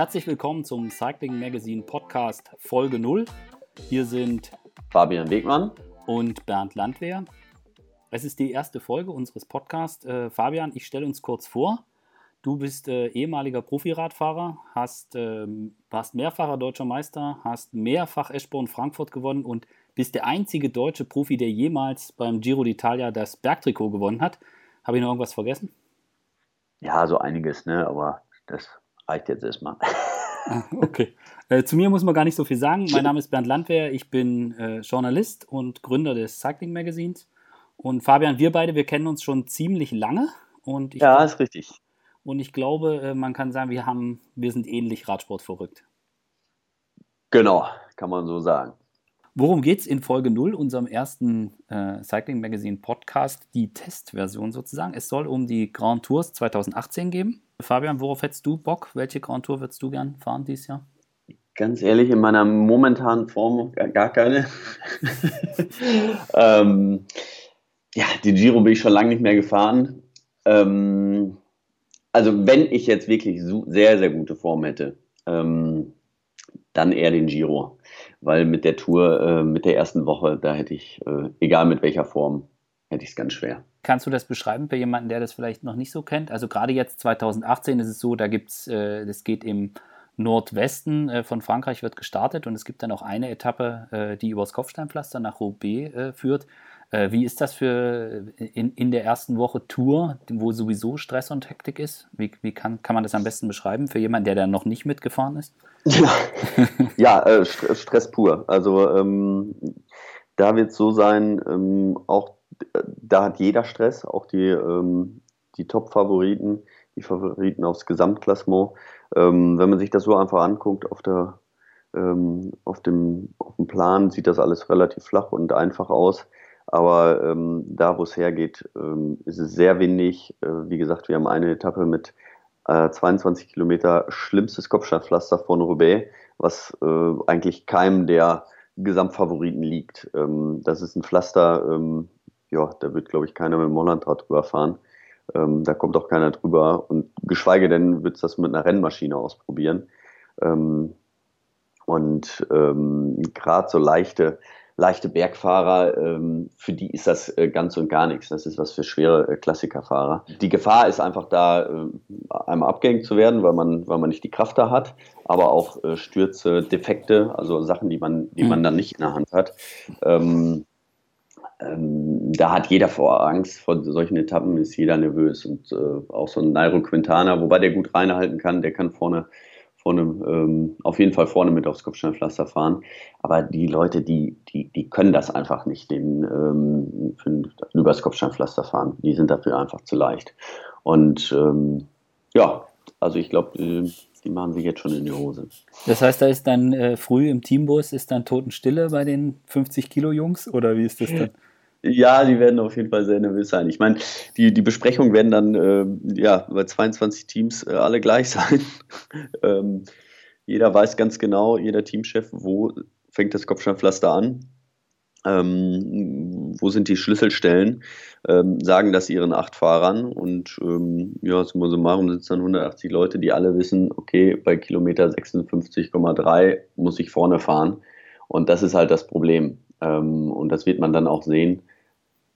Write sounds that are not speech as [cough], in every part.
Herzlich willkommen zum Cycling Magazine Podcast Folge 0. Hier sind Fabian Wegmann und Bernd Landwehr. Es ist die erste Folge unseres Podcasts. Äh, Fabian, ich stelle uns kurz vor. Du bist äh, ehemaliger Profiradfahrer, hast, ähm, warst mehrfacher deutscher Meister, hast mehrfach Eschborn Frankfurt gewonnen und bist der einzige deutsche Profi, der jemals beim Giro d'Italia das Bergtrikot gewonnen hat. Habe ich noch irgendwas vergessen? Ja, so einiges, ne? aber das reicht jetzt erstmal. Ah, okay. Äh, zu mir muss man gar nicht so viel sagen. Mein [laughs] Name ist Bernd Landwehr, ich bin äh, Journalist und Gründer des Cycling Magazins. Und Fabian, wir beide, wir kennen uns schon ziemlich lange. Und ja, ist richtig. Und ich glaube, äh, man kann sagen, wir, haben, wir sind ähnlich Radsport verrückt. Genau, kann man so sagen. Worum geht es in Folge 0, unserem ersten äh, Cycling Magazine Podcast, die Testversion sozusagen? Es soll um die Grand Tours 2018 gehen. Fabian, worauf hättest du Bock? Welche Grand Tour würdest du gern fahren dieses Jahr? Ganz ehrlich, in meiner momentanen Form gar keine. [laughs] ähm, ja, die Giro bin ich schon lange nicht mehr gefahren. Ähm, also wenn ich jetzt wirklich sehr, sehr gute Form hätte, ähm, dann eher den Giro weil mit der Tour, äh, mit der ersten Woche, da hätte ich, äh, egal mit welcher Form, hätte ich es ganz schwer. Kannst du das beschreiben für jemanden, der das vielleicht noch nicht so kennt? Also gerade jetzt 2018 ist es so, da gibt es, äh, das geht im Nordwesten äh, von Frankreich wird gestartet und es gibt dann auch eine Etappe, äh, die übers Kopfsteinpflaster nach Roubaix äh, führt. Äh, wie ist das für in, in der ersten Woche Tour, wo sowieso Stress und Hektik ist? Wie, wie kann, kann man das am besten beschreiben für jemanden, der da noch nicht mitgefahren ist? Ja, [laughs] ja äh, Stress pur. Also ähm, da wird es so sein, ähm, auch da hat jeder Stress, auch die, ähm, die Top-Favoriten, die Favoriten aufs Gesamtklassement. Ähm, wenn man sich das so einfach anguckt auf der ähm, auf, dem, auf dem Plan sieht das alles relativ flach und einfach aus. Aber ähm, da, wo es hergeht, ähm, ist es sehr windig. Äh, wie gesagt, wir haben eine Etappe mit äh, 22 Kilometer schlimmstes Kopfsteinpflaster von Roubaix, was äh, eigentlich keinem der Gesamtfavoriten liegt. Ähm, das ist ein Pflaster, ähm, ja, da wird, glaube ich, keiner mit dem Hollandrad drüber fahren. Ähm, da kommt auch keiner drüber. Und geschweige denn wird es das mit einer Rennmaschine ausprobieren. Ähm, und gerade so leichte leichte Bergfahrer, ähm, für die ist das äh, ganz und gar nichts. Das ist was für schwere äh, Klassikerfahrer. Die Gefahr ist einfach da, äh, einmal abgängig zu werden, weil man, weil man nicht die Kraft da hat, aber auch Stürze, Defekte, also Sachen, die man, die mhm. man dann nicht in der Hand hat. Ähm, ähm, da hat jeder vor Angst vor solchen Etappen, ist jeder nervös und äh, auch so ein Nairo Quintana, wobei der gut reinhalten kann, der kann vorne vorne, ähm, auf jeden Fall vorne mit aufs Kopfsteinpflaster fahren. Aber die Leute, die, die, die können das einfach nicht, den, ähm, übers Kopfsteinpflaster fahren. Die sind dafür einfach zu leicht. Und ähm, ja, also ich glaube, äh, die machen sich jetzt schon in die Hose. Das heißt, da ist dann äh, früh im Teambus, ist dann Totenstille bei den 50 Kilo Jungs oder wie ist das dann? [laughs] Ja, die werden auf jeden Fall sehr nervös sein. Ich meine, die, die Besprechungen werden dann äh, ja, bei 22 Teams äh, alle gleich [laughs] sein. ähm, jeder weiß ganz genau, jeder Teamchef, wo fängt das Kopfsteinpflaster an, ähm, wo sind die Schlüsselstellen, ähm, sagen das ihren acht Fahrern und ähm, ja, summa summarum sind es dann 180 Leute, die alle wissen, okay, bei Kilometer 56,3 muss ich vorne fahren und das ist halt das Problem ähm, und das wird man dann auch sehen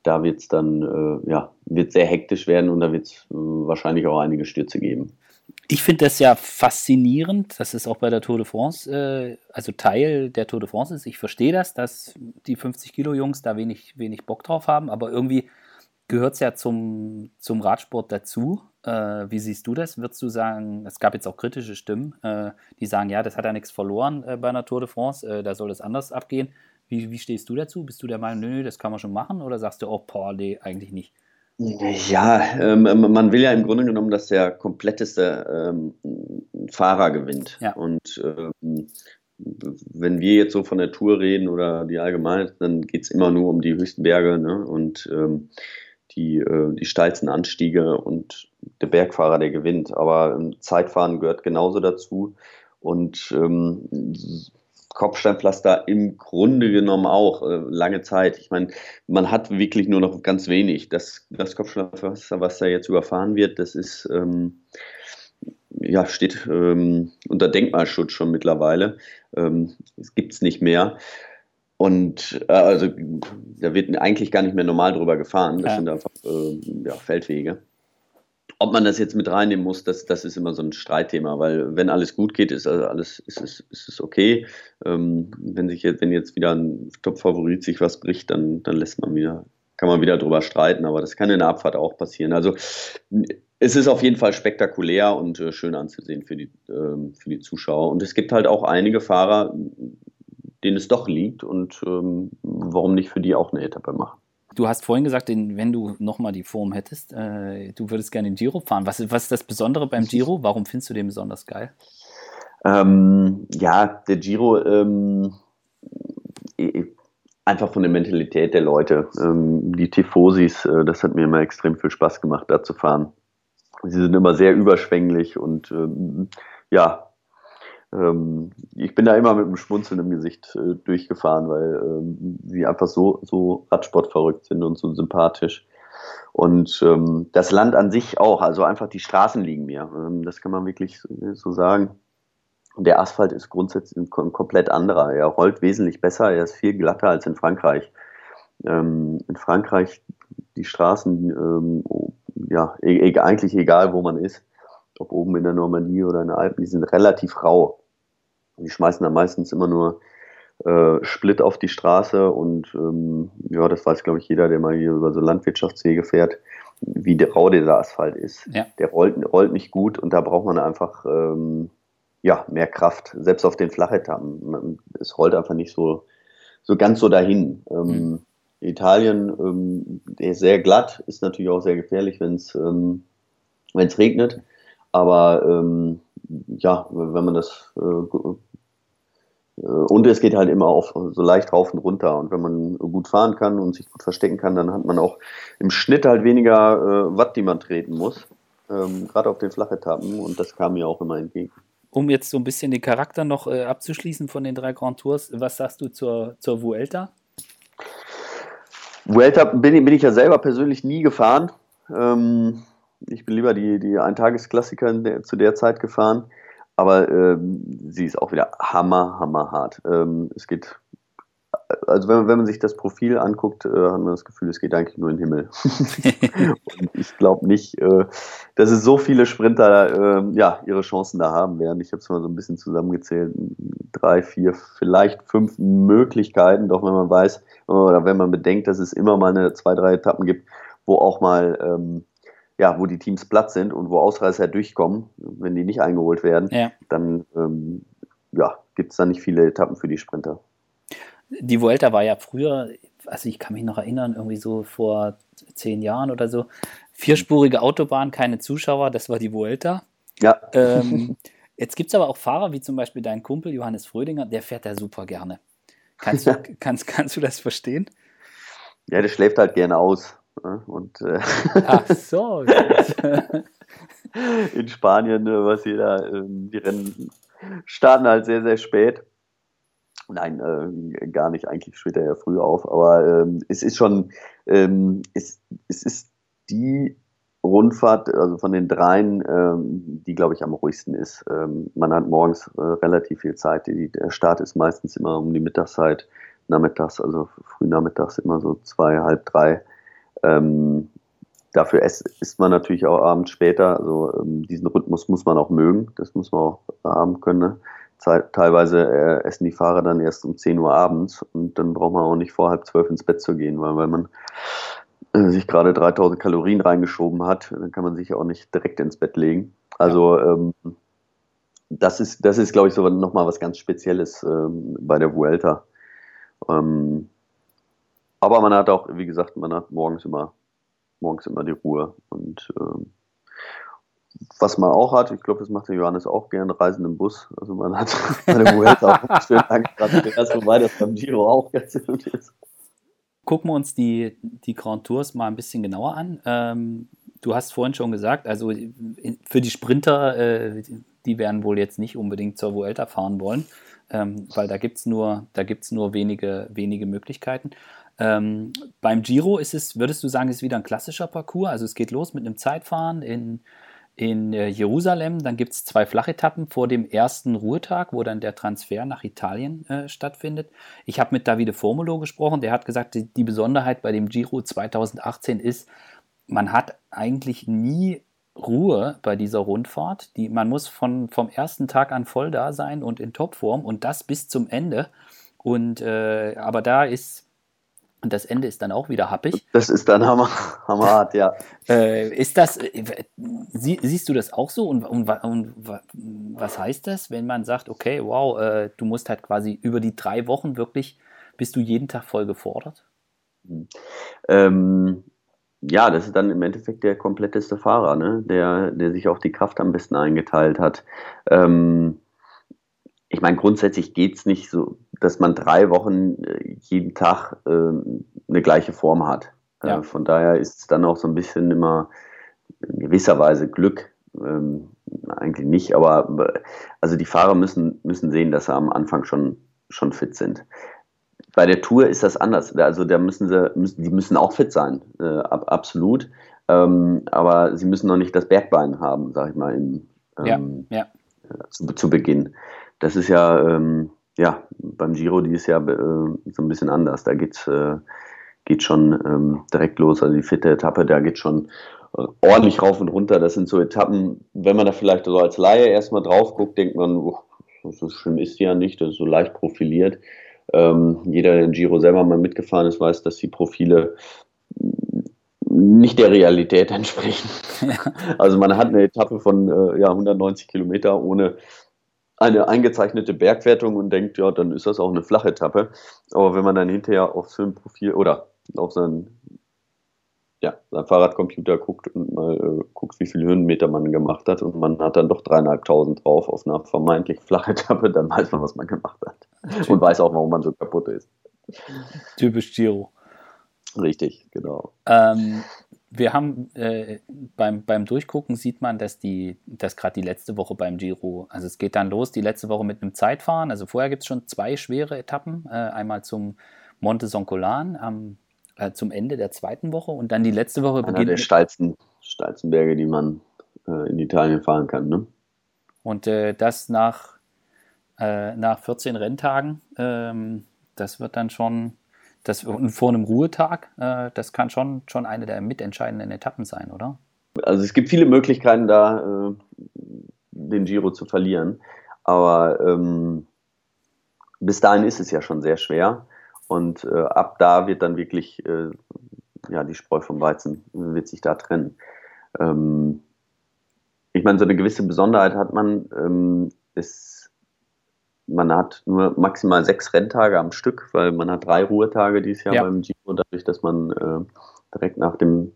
da wird es dann äh, ja, wird sehr hektisch werden und da wird es äh, wahrscheinlich auch einige Stürze geben. Ich finde das ja faszinierend, dass es auch bei der Tour de France, äh, also Teil der Tour de France ist. Ich verstehe das, dass die 50-Kilo-Jungs da wenig, wenig Bock drauf haben, aber irgendwie gehört es ja zum, zum Radsport dazu. Äh, wie siehst du das? Würdest du sagen, es gab jetzt auch kritische Stimmen, äh, die sagen, ja, das hat ja nichts verloren äh, bei einer Tour de France, äh, da soll es anders abgehen. Wie, wie stehst du dazu? Bist du der Meinung, nö, nö, das kann man schon machen? Oder sagst du, oh, boah, nee, eigentlich nicht? Ja, ähm, man will ja im Grunde genommen, dass der kompletteste ähm, Fahrer gewinnt. Ja. Und ähm, wenn wir jetzt so von der Tour reden oder die Allgemeinheit, dann geht es immer nur um die höchsten Berge ne? und ähm, die, äh, die steilsten Anstiege und der Bergfahrer, der gewinnt. Aber ähm, Zeitfahren gehört genauso dazu. Und ähm, Kopfsteinpflaster im Grunde genommen auch äh, lange Zeit. Ich meine, man hat wirklich nur noch ganz wenig. Das, das Kopfsteinpflaster, was da jetzt überfahren wird, das ist, ähm, ja, steht ähm, unter Denkmalschutz schon mittlerweile. Ähm, es gibt es nicht mehr. Und äh, also da wird eigentlich gar nicht mehr normal drüber gefahren. Das ja. sind einfach äh, ja, Feldwege. Ob man das jetzt mit reinnehmen muss, das, das ist immer so ein Streitthema, weil wenn alles gut geht, ist also alles ist es, ist es okay. Ähm, wenn sich jetzt, wenn jetzt wieder ein Top-Favorit sich was bricht, dann, dann lässt man wieder, kann man wieder drüber streiten, aber das kann in der Abfahrt auch passieren. Also es ist auf jeden Fall spektakulär und äh, schön anzusehen für die, äh, für die Zuschauer. Und es gibt halt auch einige Fahrer, denen es doch liegt und ähm, warum nicht für die auch eine Etappe machen. Du hast vorhin gesagt, wenn du nochmal die Form hättest, äh, du würdest gerne den Giro fahren. Was, was ist das Besondere beim Giro? Warum findest du den besonders geil? Ähm, ja, der Giro, ähm, einfach von der Mentalität der Leute. Ähm, die Tifosis, äh, das hat mir immer extrem viel Spaß gemacht, da zu fahren. Sie sind immer sehr überschwänglich und ähm, ja, ähm, ich bin da immer mit einem Schmunzeln im Gesicht äh, durchgefahren, weil ähm, sie einfach so, so Radsportverrückt sind und so sympathisch. Und ähm, das Land an sich auch, also einfach die Straßen liegen mir. Ähm, das kann man wirklich so sagen. Und der Asphalt ist grundsätzlich ein komplett anderer. Er rollt wesentlich besser, er ist viel glatter als in Frankreich. Ähm, in Frankreich die Straßen, ähm, ja, e, e eigentlich egal, wo man ist, ob oben in der Normandie oder in den Alpen, die sind relativ rau. Die schmeißen dann meistens immer nur äh, Split auf die Straße und ähm, ja, das weiß, glaube ich, jeder, der mal hier über so Landwirtschaftswege fährt, wie der, rau dieser Asphalt ist. Ja. Der rollt, rollt nicht gut und da braucht man einfach ähm, ja, mehr Kraft, selbst auf den Flachetappen. Es rollt einfach nicht so, so ganz so dahin. Ähm, mhm. Italien ähm, ist sehr glatt, ist natürlich auch sehr gefährlich, wenn es ähm, regnet. Aber ähm, ja, wenn man das äh, äh, und es geht halt immer auf so leicht rauf und runter. Und wenn man gut fahren kann und sich gut verstecken kann, dann hat man auch im Schnitt halt weniger äh, Watt, die man treten muss. Ähm, Gerade auf den Flachetappen. Und das kam mir auch immer entgegen. Um jetzt so ein bisschen den Charakter noch äh, abzuschließen von den drei Grand Tours, was sagst du zur, zur Vuelta? Vuelta bin, bin ich ja selber persönlich nie gefahren. Ähm, ich bin lieber die, die Eintagesklassiker zu der Zeit gefahren. Aber ähm, sie ist auch wieder hammer, hammer hart. Ähm, es geht, also wenn, wenn man sich das Profil anguckt, äh, hat man das Gefühl, es geht eigentlich nur in den Himmel. [laughs] und ich glaube nicht, äh, dass es so viele Sprinter äh, ja, ihre Chancen da haben werden. Ich habe es mal so ein bisschen zusammengezählt. Drei, vier, vielleicht fünf Möglichkeiten, doch wenn man weiß, oder wenn man bedenkt, dass es immer mal eine, zwei, drei Etappen gibt, wo auch mal ähm, ja, wo die Teams platt sind und wo Ausreißer durchkommen, wenn die nicht eingeholt werden, ja. dann ähm, ja, gibt es da nicht viele Etappen für die Sprinter. Die Vuelta war ja früher, also ich kann mich noch erinnern, irgendwie so vor zehn Jahren oder so, vierspurige Autobahn, keine Zuschauer, das war die Vuelta. Ja. Ähm, [laughs] jetzt gibt es aber auch Fahrer, wie zum Beispiel dein Kumpel Johannes Frödinger, der fährt da super gerne. Kannst du, [laughs] kannst, kannst du das verstehen? Ja, der schläft halt gerne aus. Ne? Und, äh, Ach so. [laughs] in Spanien, äh, was jeder, ähm, die Rennen starten halt sehr, sehr spät. Nein, äh, gar nicht. Eigentlich steht er ja früh auf. Aber ähm, es ist schon, ähm, es, es ist die Rundfahrt, also von den dreien, ähm, die, glaube ich, am ruhigsten ist. Ähm, man hat morgens äh, relativ viel Zeit. Die, der Start ist meistens immer um die Mittagszeit, nachmittags, also früh nachmittags immer so zwei, halb drei. Ähm, dafür isst man natürlich auch abends später. Also ähm, diesen Rhythmus muss man auch mögen. Das muss man auch haben können. Ne? teilweise äh, essen die Fahrer dann erst um 10 Uhr abends und dann braucht man auch nicht vor halb zwölf ins Bett zu gehen, weil, weil man äh, sich gerade 3000 Kalorien reingeschoben hat, dann kann man sich auch nicht direkt ins Bett legen. Also ähm, das ist, das ist, glaube ich, so nochmal was ganz Spezielles ähm, bei der Vuelta. Ähm, aber man hat auch, wie gesagt, man hat morgens immer, morgens immer die Ruhe. Und ähm, was man auch hat, ich glaube, das macht der Johannes auch gern, Reisen im Bus. Also man hat [laughs] bei Vuelta auch schön erst wobei das beim Giro auch ganz gut ist. Gucken wir uns die, die Grand Tours mal ein bisschen genauer an. Ähm, du hast vorhin schon gesagt, also für die Sprinter, äh, die werden wohl jetzt nicht unbedingt zur Vuelta fahren wollen, ähm, weil da gibt es nur, nur wenige, wenige Möglichkeiten. Ähm, beim Giro ist es, würdest du sagen, ist wieder ein klassischer Parcours? Also es geht los mit einem Zeitfahren in, in äh, Jerusalem. Dann gibt es zwei Flachetappen vor dem ersten Ruhetag, wo dann der Transfer nach Italien äh, stattfindet. Ich habe mit Davide Formulo gesprochen, der hat gesagt, die, die Besonderheit bei dem Giro 2018 ist, man hat eigentlich nie Ruhe bei dieser Rundfahrt. Die, man muss von, vom ersten Tag an voll da sein und in Topform und das bis zum Ende. Und äh, aber da ist und das Ende ist dann auch wieder happig. Das ist dann hammer, hammerhart, ja. [laughs] Äh, ist das, äh, sie, siehst du das auch so? Und, und, und, was heißt das, wenn man sagt, okay, wow, äh, du musst halt quasi über die drei Wochen wirklich, bist du jeden Tag voll gefordert? Ähm, ja, das ist dann im Endeffekt der kompletteste Fahrer, ne? der, der sich auch die Kraft am besten eingeteilt hat. Ähm, ich meine, grundsätzlich geht es nicht so, dass man drei Wochen äh, jeden Tag äh, eine gleiche Form hat. Äh, ja. Äh, von daher ist es dann auch so ein bisschen immer in gewisser Weise Glück. Ähm, eigentlich nicht, aber also die Fahrer müssen, müssen sehen, dass sie am Anfang schon, schon fit sind. Bei der Tour ist das anders. Also da müssen sie, müssen, die müssen auch fit sein, äh, ab, absolut. Ähm, aber sie müssen noch nicht das Bergbein haben, sag ich mal, im, ähm, ja, ja. Zu, zu Beginn. Das ist ja, ähm, ja, beim Giro dieses Jahr äh, so ein bisschen anders. Da geht's, äh, geht schon ähm, direkt los. Also die vierte Etappe, da geht schon äh, ordentlich rauf und runter. Das sind so Etappen, wenn man da vielleicht so als Laie erstmal drauf guckt, denkt man, oh, so schlimm ist die ja nicht, das ist so leicht profiliert. Ähm, jeder, der den Giro selber mal mitgefahren ist, weiß, dass die Profile nicht der Realität entsprechen. Ja. [laughs] Also man hat eine Etappe von äh, ja, 190 Kilometer ohne eine eingezeichnete Bergwertung und denkt, ja, dann ist das auch eine flache Etappe. Aber wenn man dann hinterher aufs Filmprofil oder auf sein, ja, sein Fahrradcomputer guckt und mal äh, guckt, wie viele Höhenmeter man gemacht hat und man hat dann doch dreieinhalbtausend drauf auf einer vermeintlich flachen Etappe, dann weiß man, was man gemacht hat. Und weiß auch, warum man so kaputt ist. Typisch Giro. Richtig, genau. Ähm, wir haben äh, beim, beim Durchgucken sieht man, dass die, dass gerade die letzte Woche beim Giro, also es geht dann los, die letzte Woche mit einem Zeitfahren. Also vorher gibt es schon zwei schwere Etappen. Äh, einmal zum Monte Soncolan am, äh, zum Ende der zweiten Woche und dann die letzte Woche Einer beginnt. der steilsten, steilsten Berge, die man äh, in Italien fahren kann. Ne? Und äh, das nach, äh, nach 14 Renntagen. Ähm, das wird dann schon das vor einem Ruhetag, äh, das kann schon, schon eine der mitentscheidenden Etappen sein, oder? Also es gibt viele Möglichkeiten, da äh, den Giro zu verlieren. Aber ähm, bis dahin ist es ja schon sehr schwer. Und äh, ab da wird dann wirklich äh, ja, die Spreu vom Weizen, wird sich da trennen. Ähm, ich meine, so eine gewisse Besonderheit hat man. Ähm, es man hat nur maximal sechs Renntage am Stück, weil man hat drei Ruhetage dieses Jahr ja. beim Giro, dadurch, dass man äh, direkt nach dem,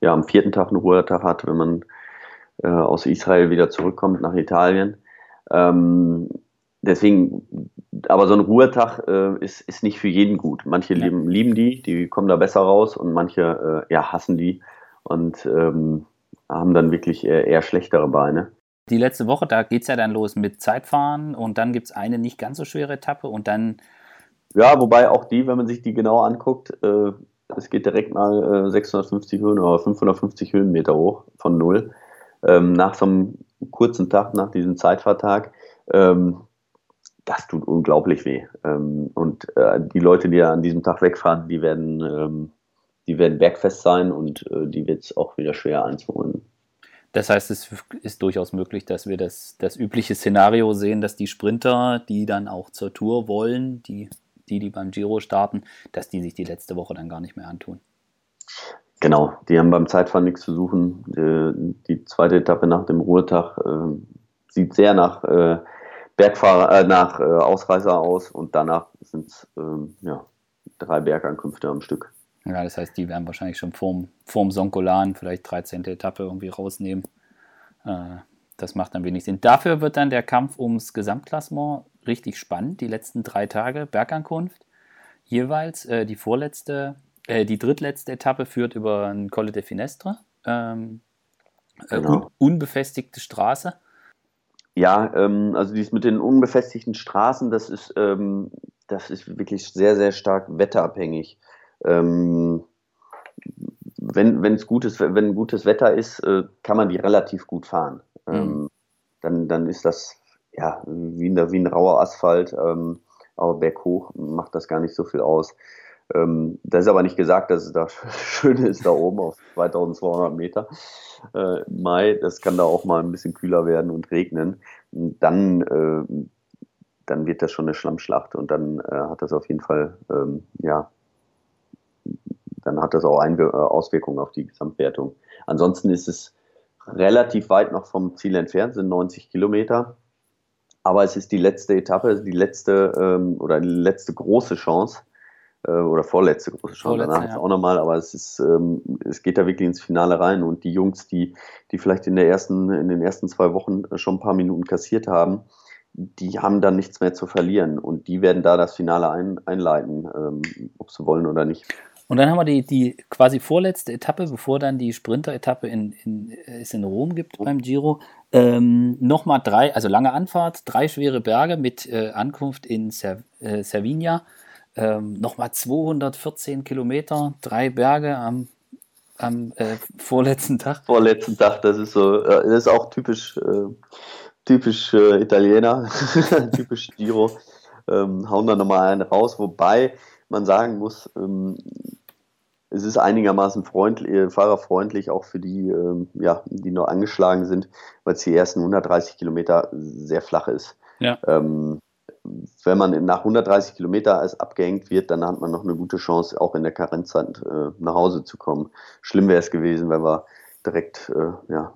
ja, am vierten Tag einen Ruhetag hat, wenn man äh, aus Israel wieder zurückkommt nach Italien. Ähm, deswegen, aber so ein Ruhetag äh, ist, ist nicht für jeden gut. Manche ja. lieben, lieben die, die kommen da besser raus und manche äh, ja, hassen die und ähm, haben dann wirklich eher, eher schlechtere Beine die letzte Woche, da geht es ja dann los mit Zeitfahren und dann gibt es eine nicht ganz so schwere Etappe und dann. Ja, wobei auch die, wenn man sich die genau anguckt, äh, es geht direkt mal äh, 650 Höhen oder 550 Höhenmeter hoch von Null. Ähm, nach so einem kurzen Tag, nach diesem Zeitfahrtag, ähm, das tut unglaublich weh. Ähm, und äh, die Leute, die ja an diesem Tag wegfahren, die werden, ähm, die werden bergfest sein und äh, die wird es auch wieder schwer einzuholen. Das heißt, es ist durchaus möglich, dass wir das, das übliche Szenario sehen, dass die Sprinter, die dann auch zur Tour wollen, die, die, die beim Giro starten, dass die sich die letzte Woche dann gar nicht mehr antun. Genau, die haben beim Zeitfahren nichts zu suchen. Die, die zweite Etappe nach dem Ruhetag äh, sieht sehr nach äh, Bergfahrer, äh, nach äh, Ausreißer aus und danach sind es ähm, ja, drei Bergankünfte am Stück. Ja, das heißt, die werden wahrscheinlich schon vorm, vorm Sonkolan vielleicht 13. Etappe irgendwie rausnehmen. Äh, das macht dann wenig Sinn. Dafür wird dann der Kampf ums Gesamtklassement richtig spannend. Die letzten drei Tage Bergankunft jeweils. Äh, die vorletzte, äh, die drittletzte Etappe führt über ein Colle de Finestre. Ähm, äh, genau. un unbefestigte Straße. Ja, ähm, also dies mit den unbefestigten Straßen, das ist, ähm, das ist wirklich sehr, sehr stark wetterabhängig. Ähm, wenn es gutes, wenn gutes Wetter ist, äh, kann man die relativ gut fahren. Mhm. Ähm, dann, dann ist das ja wie, ein, wie ein rauer Asphalt, ähm, aber berghoch macht das gar nicht so viel aus. Ähm, das ist aber nicht gesagt, dass es da [laughs] schön ist da oben auf 2200 Meter. Äh, Mai, das kann da auch mal ein bisschen kühler werden und regnen. Dann, äh, dann wird das schon eine Schlammschlacht und dann äh, hat das auf jeden Fall, ähm, ja, dann hat das auch Einwir äh, Auswirkungen auf die Gesamtwertung. Ansonsten ist es relativ weit noch vom Ziel entfernt, sind 90 Kilometer. Aber es ist die letzte Etappe, die letzte ähm, oder die letzte große Chance äh, oder vorletzte große Chance. Vorletzte, Danach ja. ist auch nochmal, aber es ist, ähm, es geht da wirklich ins Finale rein und die Jungs, die, die vielleicht in der ersten, in den ersten zwei Wochen schon ein paar Minuten kassiert haben, die haben dann nichts mehr zu verlieren und die werden da das Finale ein, einleiten, ähm, ob sie wollen oder nicht. Und dann haben wir die, die quasi vorletzte Etappe, bevor dann die Sprinter-Etappe in, in, es in Rom gibt beim Giro. Ähm, Nochmal drei, also lange Anfahrt, drei schwere Berge mit äh, Ankunft in Cer äh, Cervinia. Ähm, Nochmal 214 Kilometer, drei Berge am, am äh, vorletzten Tag. Vorletzten Tag, das ist so, das ist auch typisch, äh, typisch äh, Italiener, [laughs] typisch Giro. Ähm, hauen da nochmal einen raus, wobei man sagen muss, ähm, es ist einigermaßen freundlich, äh, fahrerfreundlich, auch für die, ähm, ja, die noch angeschlagen sind, weil es die ersten 130 Kilometer sehr flach ist. Ja. Ähm, wenn man nach 130 Kilometer als abgehängt wird, dann hat man noch eine gute Chance, auch in der Karenzzeit äh, nach Hause zu kommen. Schlimm wäre es gewesen, wenn wir direkt, äh, ja,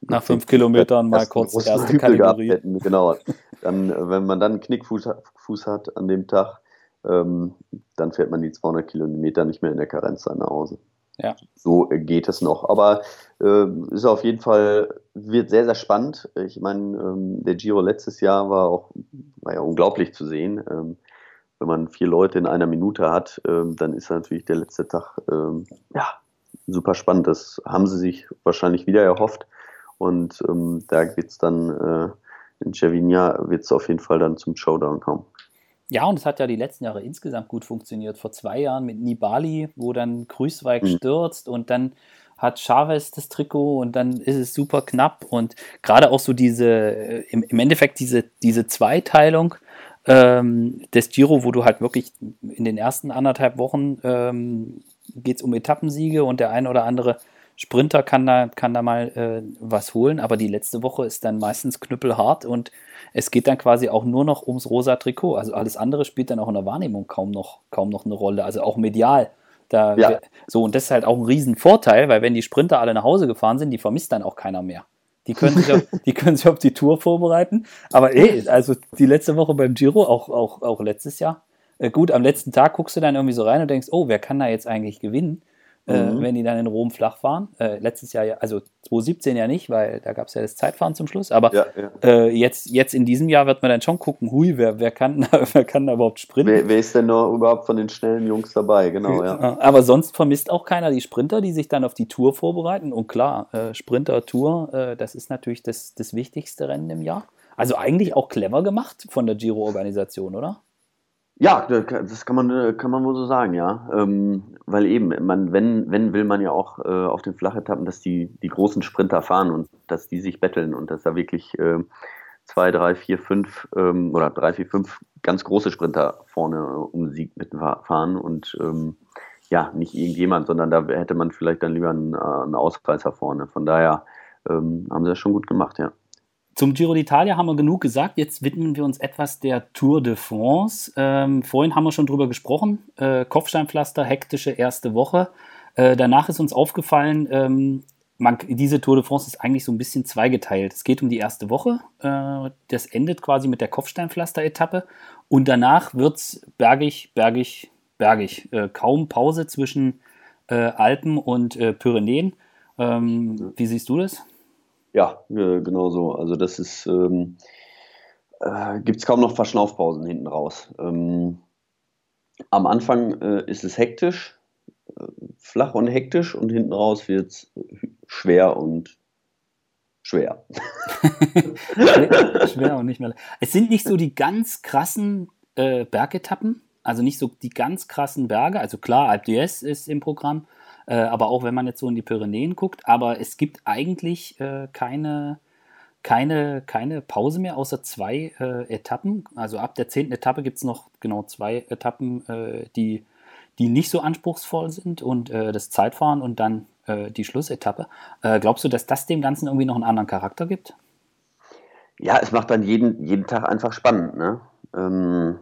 nach fünf Kilometern mal kurz erste Kategorie. Hätten. Genau. Dann, äh, wenn man dann einen Knickfuß Fuß hat an dem Tag, ähm, dann fährt man die 200 Kilometer nicht mehr in der Karenz nach Hause. Ja. So geht es noch. Aber äh, ist auf jeden Fall, wird sehr, sehr spannend. Ich meine, ähm, der Giro letztes Jahr war auch, war ja unglaublich zu sehen. Ähm, wenn man vier Leute in einer Minute hat, ähm, dann ist natürlich der letzte Tag, ähm, ja, super spannend. Das haben sie sich wahrscheinlich wieder erhofft. Und ähm, da wird es dann äh, in Cervinia wird es auf jeden Fall dann zum Showdown kommen. Ja, und es hat ja die letzten Jahre insgesamt gut funktioniert. Vor zwei Jahren mit Nibali, wo dann Grüßweig mhm. stürzt und dann hat Chavez das Trikot und dann ist es super knapp. Und gerade auch so diese, äh, im, im Endeffekt diese, diese Zweiteilung ähm, des Giro, wo du halt wirklich in den ersten anderthalb Wochen ähm, geht es um Etappensiege und der eine oder andere Sprinter kann da, kann da mal äh, was holen, aber die letzte Woche ist dann meistens knüppelhart und es geht dann quasi auch nur noch ums rosa Trikot. Also alles andere spielt dann auch in der Wahrnehmung kaum noch, kaum noch eine Rolle, also auch medial. Da, ja. So, und das ist halt auch ein Riesenvorteil, weil wenn die Sprinter alle nach Hause gefahren sind, die vermisst dann auch keiner mehr. Die können sich auf, [laughs] die, können sich auf die Tour vorbereiten. Aber ey, also die letzte Woche beim Giro, auch, auch, auch letztes Jahr, äh, gut, am letzten Tag guckst du dann irgendwie so rein und denkst, oh, wer kann da jetzt eigentlich gewinnen? Äh, mhm. wenn die dann in Rom flach fahren. Äh, letztes Jahr ja, also 2017 ja nicht, weil da gab es ja das Zeitfahren zum Schluss. Aber ja, ja. Äh, jetzt, jetzt in diesem Jahr wird man dann schon gucken, hui, wer, wer, kann, [laughs] wer kann da überhaupt sprinten? Wer, wer ist denn noch überhaupt von den schnellen Jungs dabei? Genau, ja. Aber sonst vermisst auch keiner die Sprinter, die sich dann auf die Tour vorbereiten. Und klar, äh, Sprinter-Tour, äh, das ist natürlich das, das wichtigste Rennen im Jahr. Also eigentlich auch clever gemacht von der Giro-Organisation, oder? Ja, das kann man, kann man wohl so sagen, ja. Ähm, weil eben, man, wenn, wenn will man ja auch äh, auf den Flachetappen, dass die, die großen Sprinter fahren und dass die sich betteln und dass da wirklich äh, zwei, drei, vier, fünf ähm, oder drei, vier, fünf ganz große Sprinter vorne um Sieg mitfahren und ähm, ja, nicht irgendjemand, sondern da hätte man vielleicht dann lieber einen, äh, einen Ausreißer vorne. Von daher ähm, haben sie das schon gut gemacht, ja. Zum Giro d'Italia haben wir genug gesagt. Jetzt widmen wir uns etwas der Tour de France. Ähm, vorhin haben wir schon drüber gesprochen. Äh, Kopfsteinpflaster, hektische erste Woche. Äh, danach ist uns aufgefallen, ähm, man, diese Tour de France ist eigentlich so ein bisschen zweigeteilt. Es geht um die erste Woche. Äh, das endet quasi mit der Kopfsteinpflaster-Etappe. Und danach wird es bergig, bergig, bergig. Äh, kaum Pause zwischen äh, Alpen und äh, Pyrenäen. Ähm, wie siehst du das? Ja, äh, genau so. Also das ist, ähm, äh, gibt es kaum noch Verschnaufpausen hinten raus. Ähm, am Anfang äh, ist es hektisch, äh, flach und hektisch und hinten raus wird es schwer und schwer. schwer. und nicht mehr. Es sind nicht so die ganz krassen äh, Bergetappen, also nicht so die ganz krassen Berge. Also klar, Alpe d'Huez ist im Programm, äh, aber auch wenn man jetzt so in die Pyrenäen guckt. Aber es gibt eigentlich äh, keine, keine, keine Pause mehr, außer zwei äh, Etappen. Also ab der zehnten Etappe gibt es noch genau zwei Etappen, äh, die, die nicht so anspruchsvoll sind und äh, das Zeitfahren und dann die Schlussetappe. glaubst du, dass das dem Ganzen irgendwie noch einen anderen Charakter gibt? Ja, es macht dann jeden, jeden Tag einfach spannend. Ne? Ähm,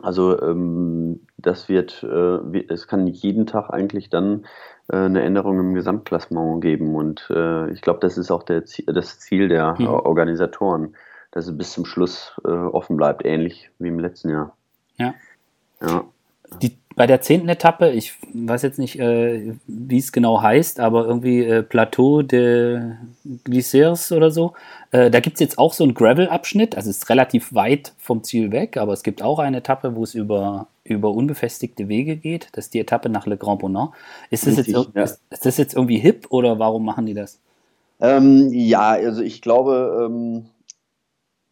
also ähm, das wird, äh, es kann jeden Tag eigentlich dann äh, eine Änderung im Gesamtklassement geben. Und äh, ich glaube, das ist auch der, das Ziel der mhm. Organisatoren, dass es bis zum Schluss äh, offen bleibt, ähnlich wie im letzten Jahr. Ja. ja. Die bei der zehnten Etappe, ich weiß jetzt nicht, äh, wie es genau heißt, aber irgendwie äh, Plateau de Glissers oder so, äh, da gibt es jetzt auch so einen Gravel-Abschnitt, also es ist relativ weit vom Ziel weg, aber es gibt auch eine Etappe, wo es über, über unbefestigte Wege geht. Das ist die Etappe nach Le Grand Bonnat. Ist das, Richtig, jetzt, ja. ist, ist, das jetzt irgendwie hip oder warum machen die das? Ähm, ja, also ich glaube, ähm,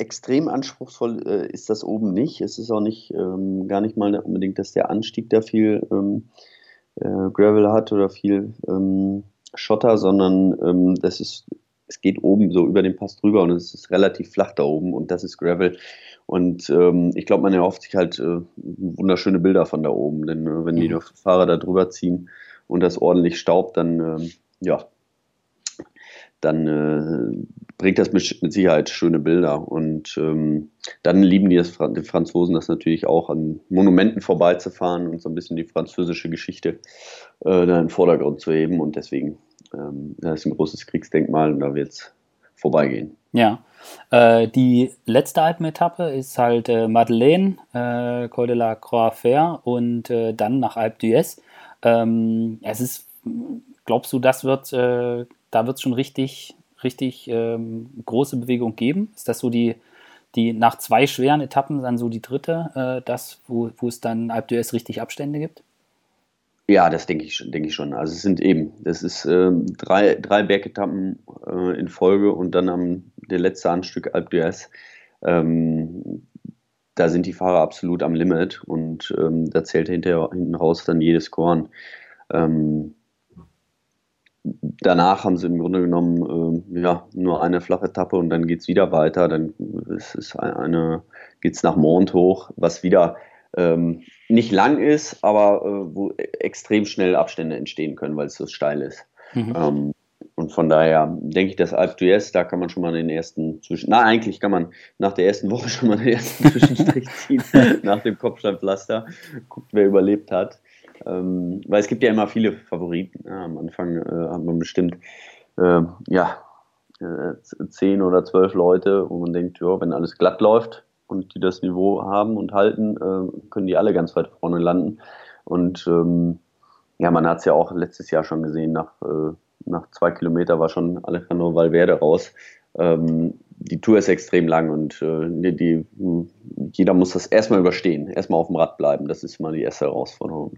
extrem anspruchsvoll äh, ist das oben nicht. Es ist auch nicht ähm, gar nicht mal unbedingt, dass der Anstieg da viel ähm, äh, Gravel hat oder viel ähm, Schotter, sondern ähm, das ist, es geht oben so über den Pass drüber und es ist relativ flach da oben und das ist Gravel. Und ähm, ich glaube, man erhofft sich halt äh, wunderschöne Bilder von da oben, denn äh, wenn die mhm. Fahrer da drüber ziehen und das ordentlich staubt, dann ähm, ja, dann äh, bringt das mit, mit, Sicherheit schöne Bilder. Und ähm, dann lieben die, das, die Franzosen das natürlich auch, an Monumenten vorbeizufahren und so ein bisschen die französische Geschichte äh, da in den Vordergrund zu heben. Und deswegen, ähm, das ist ein großes Kriegsdenkmal und da wird es vorbeigehen. Ja. Äh, die letzte Alpenetappe ist halt äh, Madeleine, äh, Col de la Croix-Fer und äh, dann nach Alpe d'Huez. Ähm, es ist, glaubst du, das wird äh, da wird es schon richtig, richtig ähm, große Bewegung geben. Ist das so die, die nach zwei schweren Etappen dann so die dritte, äh, das, wo, es dann Alp d'Huez richtig Abstände gibt? Ja, das denke ich, denke ich schon. Also es sind eben, das ist äh, drei, drei Bergetappen äh, in Folge und dann am der letzte Anstück Alp d'Huez. Ähm, da sind die Fahrer absolut am Limit und ähm, da zählt hinterher hinten raus dann jedes Korn. Ähm, danach haben sie im Grunde genommen äh, ja, nur eine flache Etappe und dann geht es wieder weiter. Dann ist es eine, geht es nach Mont hoch, was wieder ähm, nicht lang ist, aber äh, wo extrem schnell Abstände entstehen können, weil es so steil ist. Mhm. Ähm, und von daher denke ich, dass Alp d'Huez, da kann man schon mal den ersten Zwischen... Na, eigentlich kann man nach der ersten Woche [laughs] schon mal den ersten Zwischenstrich ziehen, [laughs] nach dem Kopfsteinpflaster. Guckt, wer überlebt hat. Ähm, weil es gibt ja immer viele Favoriten. Ja, am Anfang äh, hat man bestimmt äh, ja, äh, zehn oder zwölf Leute, wo man denkt, ja, wenn alles glatt läuft und die das Niveau haben und halten, äh, können die alle ganz weit vorne landen. Und ähm, ja, man hat es ja auch letztes Jahr schon gesehen, nach, äh, nach zwei Kilometern war schon Alejandro Valverde raus. Ähm, die Tour ist extrem lang und äh, die, die, jeder muss das erstmal überstehen, erstmal auf dem Rad bleiben. Das ist mal die erste Herausforderung.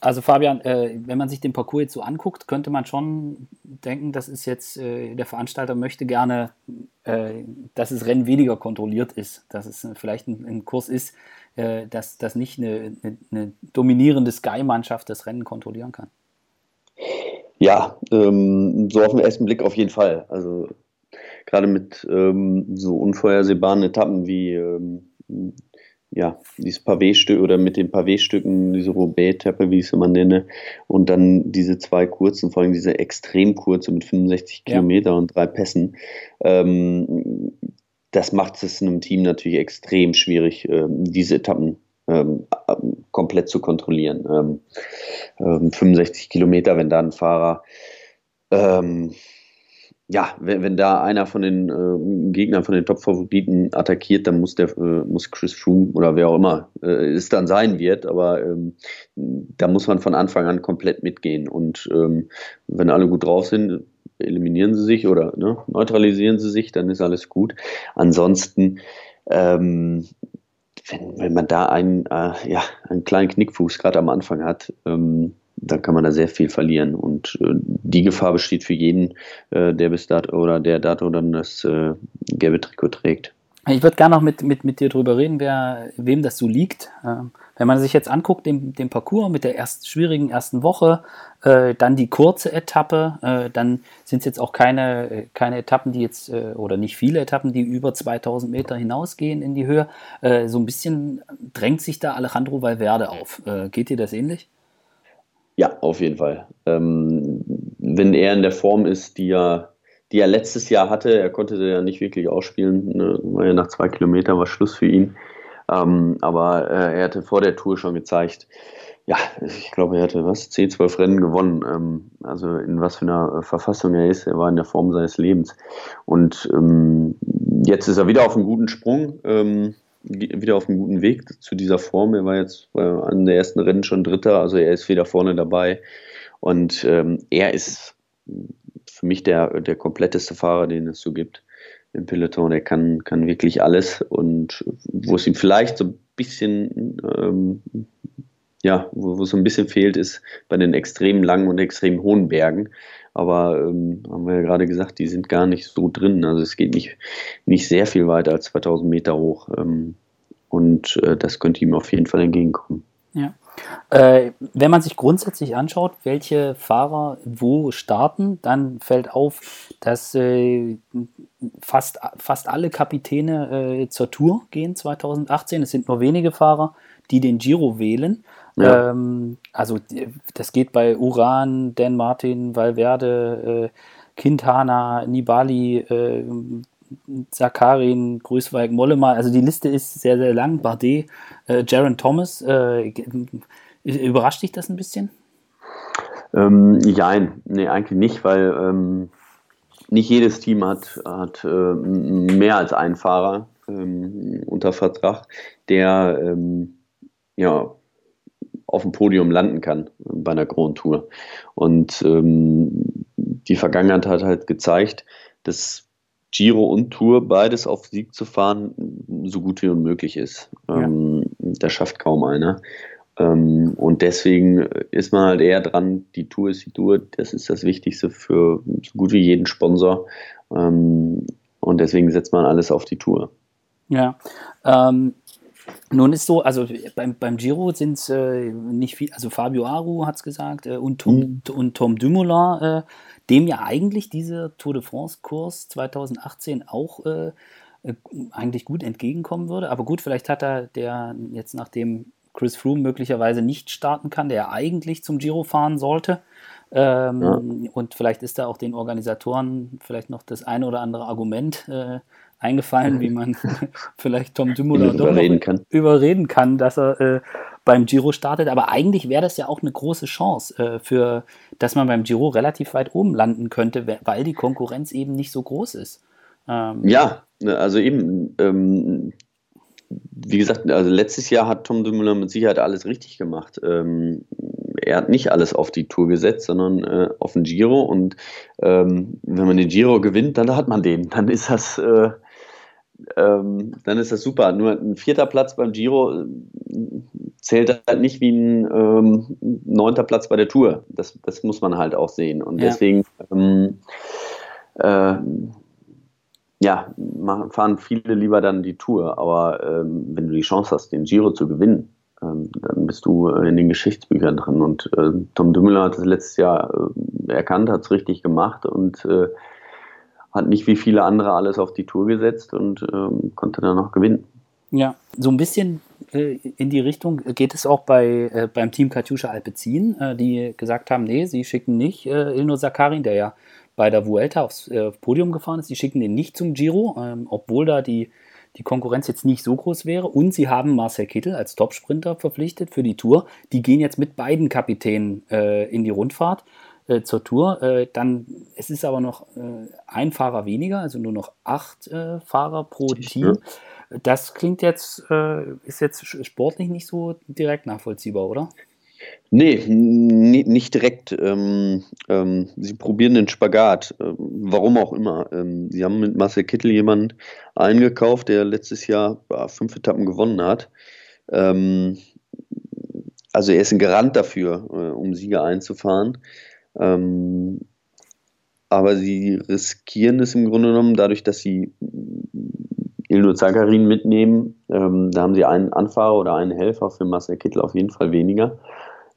Also Fabian, äh, wenn man sich den Parcours jetzt so anguckt, könnte man schon denken, das ist jetzt, äh, der Veranstalter möchte gerne, äh, dass das Rennen weniger kontrolliert ist, dass es vielleicht ein, ein Kurs ist, äh, dass, dass nicht eine, eine, eine dominierende Sky-Mannschaft das Rennen kontrollieren kann. Ja, ähm, so auf den ersten Blick auf jeden Fall. Also gerade mit ähm, so unvorhersehbaren Etappen wie ähm, ja, dieses Pavé-Stück oder mit den Pavé-Stücken, diese Roubaix-Etappe, wie ich es immer nenne, und dann diese zwei kurzen, vor allem diese extrem kurze mit 65 ja. Kilometer und drei Pässen. Ähm, das macht es einem Team natürlich extrem schwierig, ähm, diese Etappen ähm, komplett zu kontrollieren. 65 ähm, Kilometer, wenn da ein Fahrer ähm, ja, wenn, wenn da einer von den äh, Gegnern, von den Top-Favoriten attackiert, dann muss der, äh, muss Chris Froome oder wer auch immer äh, es dann sein wird, aber ähm, da muss man von Anfang an komplett mitgehen. Und ähm, wenn alle gut drauf sind, eliminieren sie sich oder ne, neutralisieren sie sich, dann ist alles gut. Ansonsten, ähm, wenn, wenn man da einen, äh, ja, einen kleinen Knickfuß gerade am Anfang hat, ähm, dann kann man da sehr viel verlieren. Und äh, die Gefahr besteht für jeden, äh, der bis dato oder der dato dann das äh, gelbe Trikot trägt. Ich würde gerne noch mit, mit, mit dir darüber reden, wer, wem das so liegt. Ähm, wenn man sich jetzt anguckt, den, den Parcours mit der erst, schwierigen ersten Woche, äh, dann die kurze Etappe, äh, dann sind es jetzt auch keine, keine Etappen, die jetzt, äh, oder nicht viele Etappen, die über 2000 Meter hinausgehen in die Höhe. Äh, so ein bisschen drängt sich da Alejandro Valverde auf. Äh, geht dir das ähnlich? Ja, auf jeden Fall. Ähm, wenn er in der Form ist, die er, die er letztes Jahr hatte, er konnte ja nicht wirklich ausspielen, ne? nach zwei Kilometern war Schluss für ihn. Ähm, aber äh, er hatte vor der Tour schon gezeigt, ja, ich glaube, er hatte was, 10, 12 Rennen gewonnen. Ähm, also in was für einer Verfassung er ist. Er war in der Form seines Lebens. Und ähm, jetzt ist er wieder auf einem guten Sprung. Wieder auf einem guten Weg zu dieser Form. Er war jetzt äh, an der ersten Rennen schon Dritter, also er ist wieder vorne dabei. Und ähm, er ist für mich der, der kompletteste Fahrer, den es so gibt im Peloton. Er kann, kann wirklich alles und wo es ihm vielleicht so ein bisschen, ähm, ja, wo, wo es so ein bisschen fehlt, ist bei den extrem langen und extrem hohen Bergen. Aber ähm, haben wir ja gerade gesagt, die sind gar nicht so drin. Also es geht nicht, nicht sehr viel weiter als 2000 Meter hoch. Ähm, und äh, das könnte ihm auf jeden Fall entgegenkommen. Ja. Äh, wenn man sich grundsätzlich anschaut, welche Fahrer wo starten, dann fällt auf, dass äh, fast, fast alle Kapitäne äh, zur Tour gehen 2018. Es sind nur wenige Fahrer, die den Giro wählen. Ja. Ähm, also das geht bei Uran, Dan Martin, Valverde, äh, Quintana, Nibali, äh, Zakarin, Grüßweig, Mollema. Also die Liste ist sehr, sehr lang. Bardet, äh, Jaron Thomas. Äh, überrascht dich das ein bisschen? Ähm, nein, nee, eigentlich nicht, weil ähm, nicht jedes Team hat, hat äh, mehr als einen Fahrer ähm, unter Vertrag, der ähm, ja, auf dem Podium landen kann bei einer Grand Tour. Und ähm, die Vergangenheit hat halt gezeigt, dass Giro und Tour beides auf Sieg zu fahren so gut wie unmöglich ist. Ja. Ähm, das schafft kaum einer. Ähm, und deswegen ist man halt eher dran, die Tour ist die Tour, das ist das Wichtigste für so gut wie jeden Sponsor. Ähm, und deswegen setzt man alles auf die Tour. Ja. Nun ist so, also beim, beim Giro sind es äh, nicht viel, also Fabio Aru hat es gesagt äh, und, Tom, mhm. und Tom Dumoulin, äh, dem ja eigentlich dieser Tour de France-Kurs 2018 auch äh, äh, eigentlich gut entgegenkommen würde. Aber gut, vielleicht hat er der jetzt nachdem Chris Froome möglicherweise nicht starten kann, der eigentlich zum Giro fahren sollte. Ähm, ja. Und vielleicht ist da auch den Organisatoren vielleicht noch das eine oder andere Argument äh, eingefallen, wie man [laughs] vielleicht Tom Dumoulin überreden kann. überreden kann, dass er äh, beim Giro startet. Aber eigentlich wäre das ja auch eine große Chance, äh, für, dass man beim Giro relativ weit oben landen könnte, weil die Konkurrenz eben nicht so groß ist. Ähm, ja, ne, also eben, ähm, wie gesagt, also letztes Jahr hat Tom Dumoulin mit Sicherheit alles richtig gemacht. Ähm, er hat nicht alles auf die Tour gesetzt, sondern äh, auf den Giro. Und ähm, wenn man den Giro gewinnt, dann hat man den. Dann ist das äh, ähm, dann ist das super. Nur ein vierter Platz beim Giro äh, zählt halt nicht wie ein ähm, neunter Platz bei der Tour. Das, das muss man halt auch sehen. Und ja. deswegen ähm, äh, ja, fahren viele lieber dann die Tour. Aber ähm, wenn du die Chance hast, den Giro zu gewinnen, ähm, dann bist du in den Geschichtsbüchern drin. Und äh, Tom Dumoulin hat das letztes Jahr äh, erkannt, hat es richtig gemacht und äh, hat nicht wie viele andere alles auf die Tour gesetzt und ähm, konnte dann noch gewinnen. Ja, so ein bisschen äh, in die Richtung geht es auch bei, äh, beim Team Katjuscha Alpecin, äh, die gesagt haben, nee, sie schicken nicht äh, Ilno Sakarin, der ja bei der Vuelta aufs äh, Podium gefahren ist, sie schicken den nicht zum Giro, ähm, obwohl da die, die Konkurrenz jetzt nicht so groß wäre. Und sie haben Marcel Kittel als Topsprinter verpflichtet für die Tour. Die gehen jetzt mit beiden Kapitänen äh, in die Rundfahrt äh, zur Tour. Äh, dann, es ist aber noch äh, ein Fahrer weniger, also nur noch acht äh, Fahrer pro Team. Das klingt jetzt, äh, ist jetzt sportlich nicht so direkt nachvollziehbar, oder? Nee, nicht direkt. Ähm, ähm, sie probieren den Spagat, äh, warum auch immer. Ähm, sie haben mit Marcel Kittel jemanden eingekauft, der letztes Jahr äh, fünf Etappen gewonnen hat. Ähm, also er ist ein Garant dafür, äh, um Sieger einzufahren. Ähm, aber sie riskieren es im Grunde genommen dadurch, dass sie Ilno Zakarin mitnehmen. Ähm, da haben sie einen Anfahrer oder einen Helfer für Marcel Kittel auf jeden Fall weniger.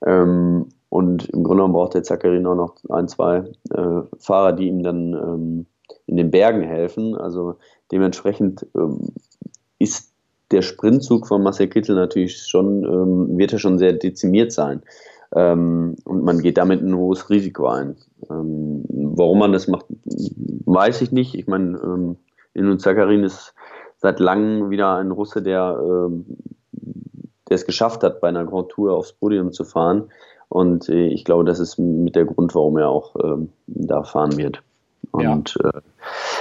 Ähm, und im Grunde genommen braucht der Zakarin auch noch ein, zwei äh, Fahrer, die ihm dann ähm, in den Bergen helfen. Also dementsprechend ähm, ist der Sprintzug von Marcel Kittel natürlich schon, ähm, wird er schon sehr dezimiert sein. Ähm, und man geht damit ein hohes Risiko ein. Ähm, warum man das macht, weiß ich nicht. Ich meine, ähm, Inun Zakarin ist seit langem wieder ein Russe, der, ähm, der es geschafft hat, bei einer Grand Tour aufs Podium zu fahren. Und äh, ich glaube, das ist mit der Grund, warum er auch ähm, da fahren wird. Und ja. äh,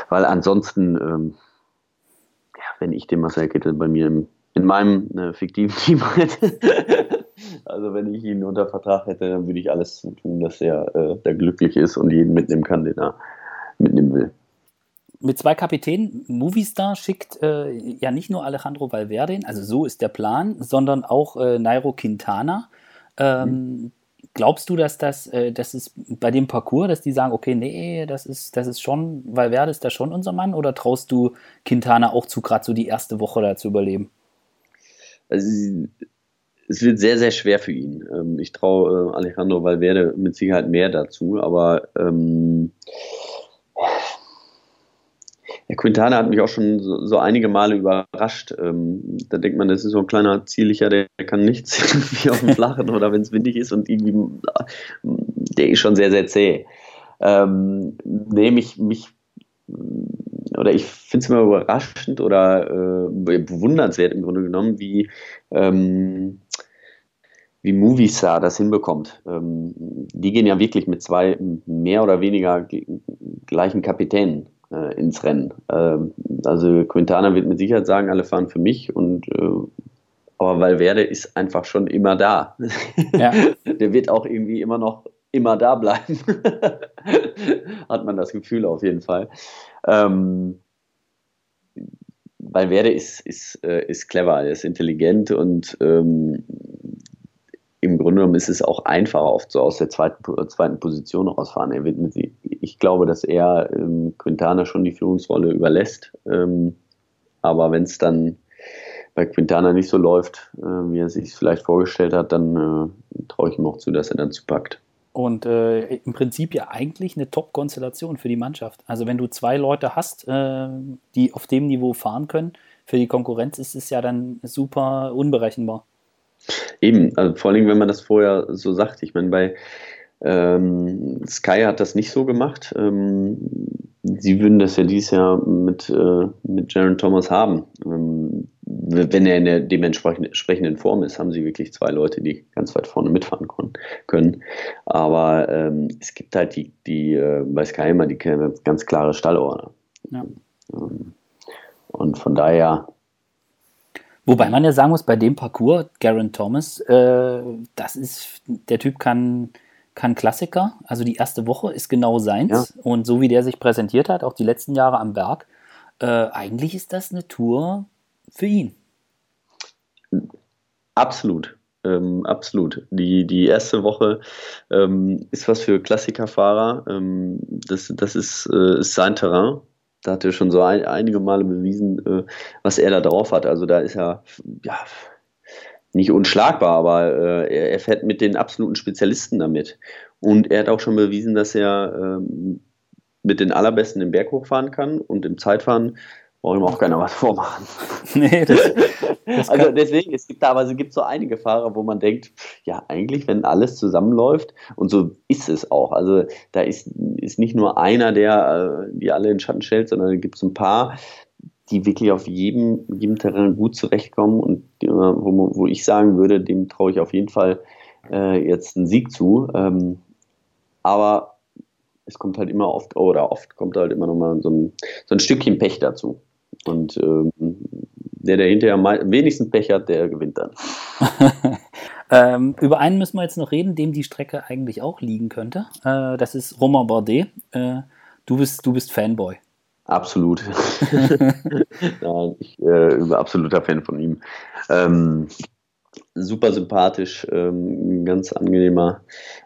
weil ansonsten, ähm, ja, wenn ich den Marcel Kittel bei mir im, in meinem äh, fiktiven Team [laughs] hätte, also wenn ich ihn unter Vertrag hätte, dann würde ich alles tun, dass er äh, da glücklich ist und jeden mitnehmen kann, den er mitnehmen will. Mit zwei Kapitänen, Movistar schickt äh, ja nicht nur Alejandro Valverde, also so ist der Plan, sondern auch äh, Nairo Quintana. Ähm. Glaubst du, dass das, äh, das ist bei dem Parcours, dass die sagen, okay, nee, das ist, das ist schon, Valverde ist da schon unser Mann, oder traust du Quintana auch zu, gerade so die erste Woche da zu überleben? Also es wird sehr, sehr schwer für ihn. Ähm, ich traue äh, Alejandro Valverde mit Sicherheit mehr dazu, aber ähm, ja, Quintana hat mich auch schon so, so einige Male überrascht. Ähm, da denkt man, das ist so ein kleiner Ziellicher, der kann nichts [laughs] irgendwie auf dem Flachen oder wenn es windig ist und irgendwie, der ist schon sehr, sehr zäh. Ähm, nehme ich mich oder ich finde es immer überraschend oder äh, bewundernswert im Grunde genommen, wie ähm, wie Movistar das hinbekommt. Ähm, die gehen ja wirklich mit zwei mehr oder weniger gleichen Kapitänen äh, ins Rennen. Ähm, also Quintana wird mit Sicherheit sagen, alle fahren für mich und äh, aber Valverde ist einfach schon immer da. Ja. [laughs] Der wird auch irgendwie immer noch immer da bleiben. [laughs] Hat man das Gefühl auf jeden Fall. Ähm, Valverde ist, ist, äh, ist clever, er ist intelligent und ähm, im Grunde genommen ist es auch einfacher, oft so aus der zweiten, zweiten Position rausfahren. Er wird mit, ich glaube, dass er ähm, Quintana schon die Führungsrolle überlässt. Ähm, aber wenn es dann bei Quintana nicht so läuft, äh, wie er sich vielleicht vorgestellt hat, dann äh, traue ich ihm auch zu, dass er dann zupackt. Und äh, im Prinzip ja eigentlich eine Top-Konstellation für die Mannschaft. Also wenn du zwei Leute hast, äh, die auf dem Niveau fahren können, für die Konkurrenz ist es ja dann super unberechenbar. Eben, also vor allem, wenn man das vorher so sagt. Ich meine, bei ähm, Sky hat das nicht so gemacht. Ähm, sie würden das ja dieses Jahr mit, äh, mit Jaron Thomas haben. Ähm, wenn er in der dementsprechenden Form ist, haben sie wirklich zwei Leute, die ganz weit vorne mitfahren können. Aber ähm, es gibt halt die, die äh, bei Sky immer die ganz klare Stallorder. Ja. Ähm, und von daher Wobei man ja sagen muss, bei dem Parcours, Garen Thomas, äh, das ist, der Typ kann, kann Klassiker. Also die erste Woche ist genau seins. Ja. Und so wie der sich präsentiert hat, auch die letzten Jahre am Berg, äh, eigentlich ist das eine Tour für ihn. Absolut. Ähm, absolut. Die, die erste Woche ähm, ist was für Klassikerfahrer. Ähm, das das ist, äh, ist sein Terrain da hat er schon so ein, einige Male bewiesen, äh, was er da drauf hat. Also da ist er ja nicht unschlagbar, aber äh, er, er, fährt mit den absoluten Spezialisten damit. Und er hat auch schon bewiesen, dass er ähm, mit den allerbesten im Berg hochfahren kann und im Zeitfahren braucht ihm auch keiner was vormachen. [laughs] nee, das, das also deswegen, es gibt da aber es gibt so einige Fahrer, wo man denkt, ja, eigentlich, wenn alles zusammenläuft, und so ist es auch. Also da ist, ist nicht nur einer, der äh, die alle in Schatten stellt, sondern da gibt es ein paar, die wirklich auf jedem, jedem Terrain gut zurechtkommen und die, wo, wo ich sagen würde, dem traue ich auf jeden Fall äh, jetzt einen Sieg zu. Ähm, aber es kommt halt immer oft, oder oft kommt halt immer noch mal so ein, so ein Stückchen Pech dazu. Und ähm, der, der hinterher am wenigsten Pech hat, der gewinnt dann. [laughs] ähm, über einen müssen wir jetzt noch reden, dem die Strecke eigentlich auch liegen könnte. Äh, das ist Romain Bardet. Äh, du, bist, du bist Fanboy. Absolut. [laughs] Nein, ich äh, bin absoluter Fan von ihm. Ähm, super sympathisch, ähm, ganz angenehmer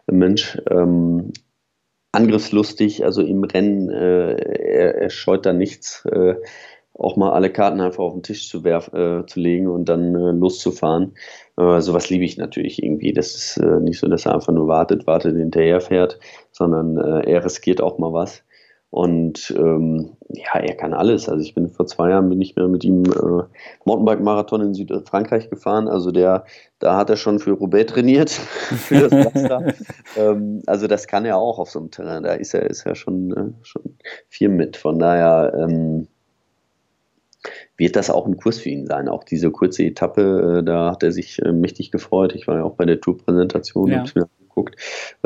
Mensch. Ähm, angriffslustig, also im Rennen, äh, er, er, scheut da nichts. Äh, auch mal alle Karten einfach auf den Tisch zu, werf, äh, zu legen und dann äh, loszufahren. Äh, sowas liebe ich natürlich irgendwie. Das ist äh, nicht so, dass er einfach nur wartet, wartet, hinterher fährt, sondern äh, er riskiert auch mal was. Und ähm, ja, er kann alles. Also ich bin vor zwei Jahren bin ich mehr mit ihm äh, Mountainbike-Marathon in Südfrankreich gefahren. Also der, da hat er schon für Roubaix trainiert, [laughs] für das Wasser. [laughs] ähm, also das kann er auch auf so einem Terrain. Da ist er, ist er schon, äh, schon viel mit. Von daher ähm, wird das auch ein Kurs für ihn sein. Auch diese kurze Etappe, äh, da hat er sich äh, mächtig gefreut. Ich war ja auch bei der Tourpräsentation Ja. und habe mir angeguckt.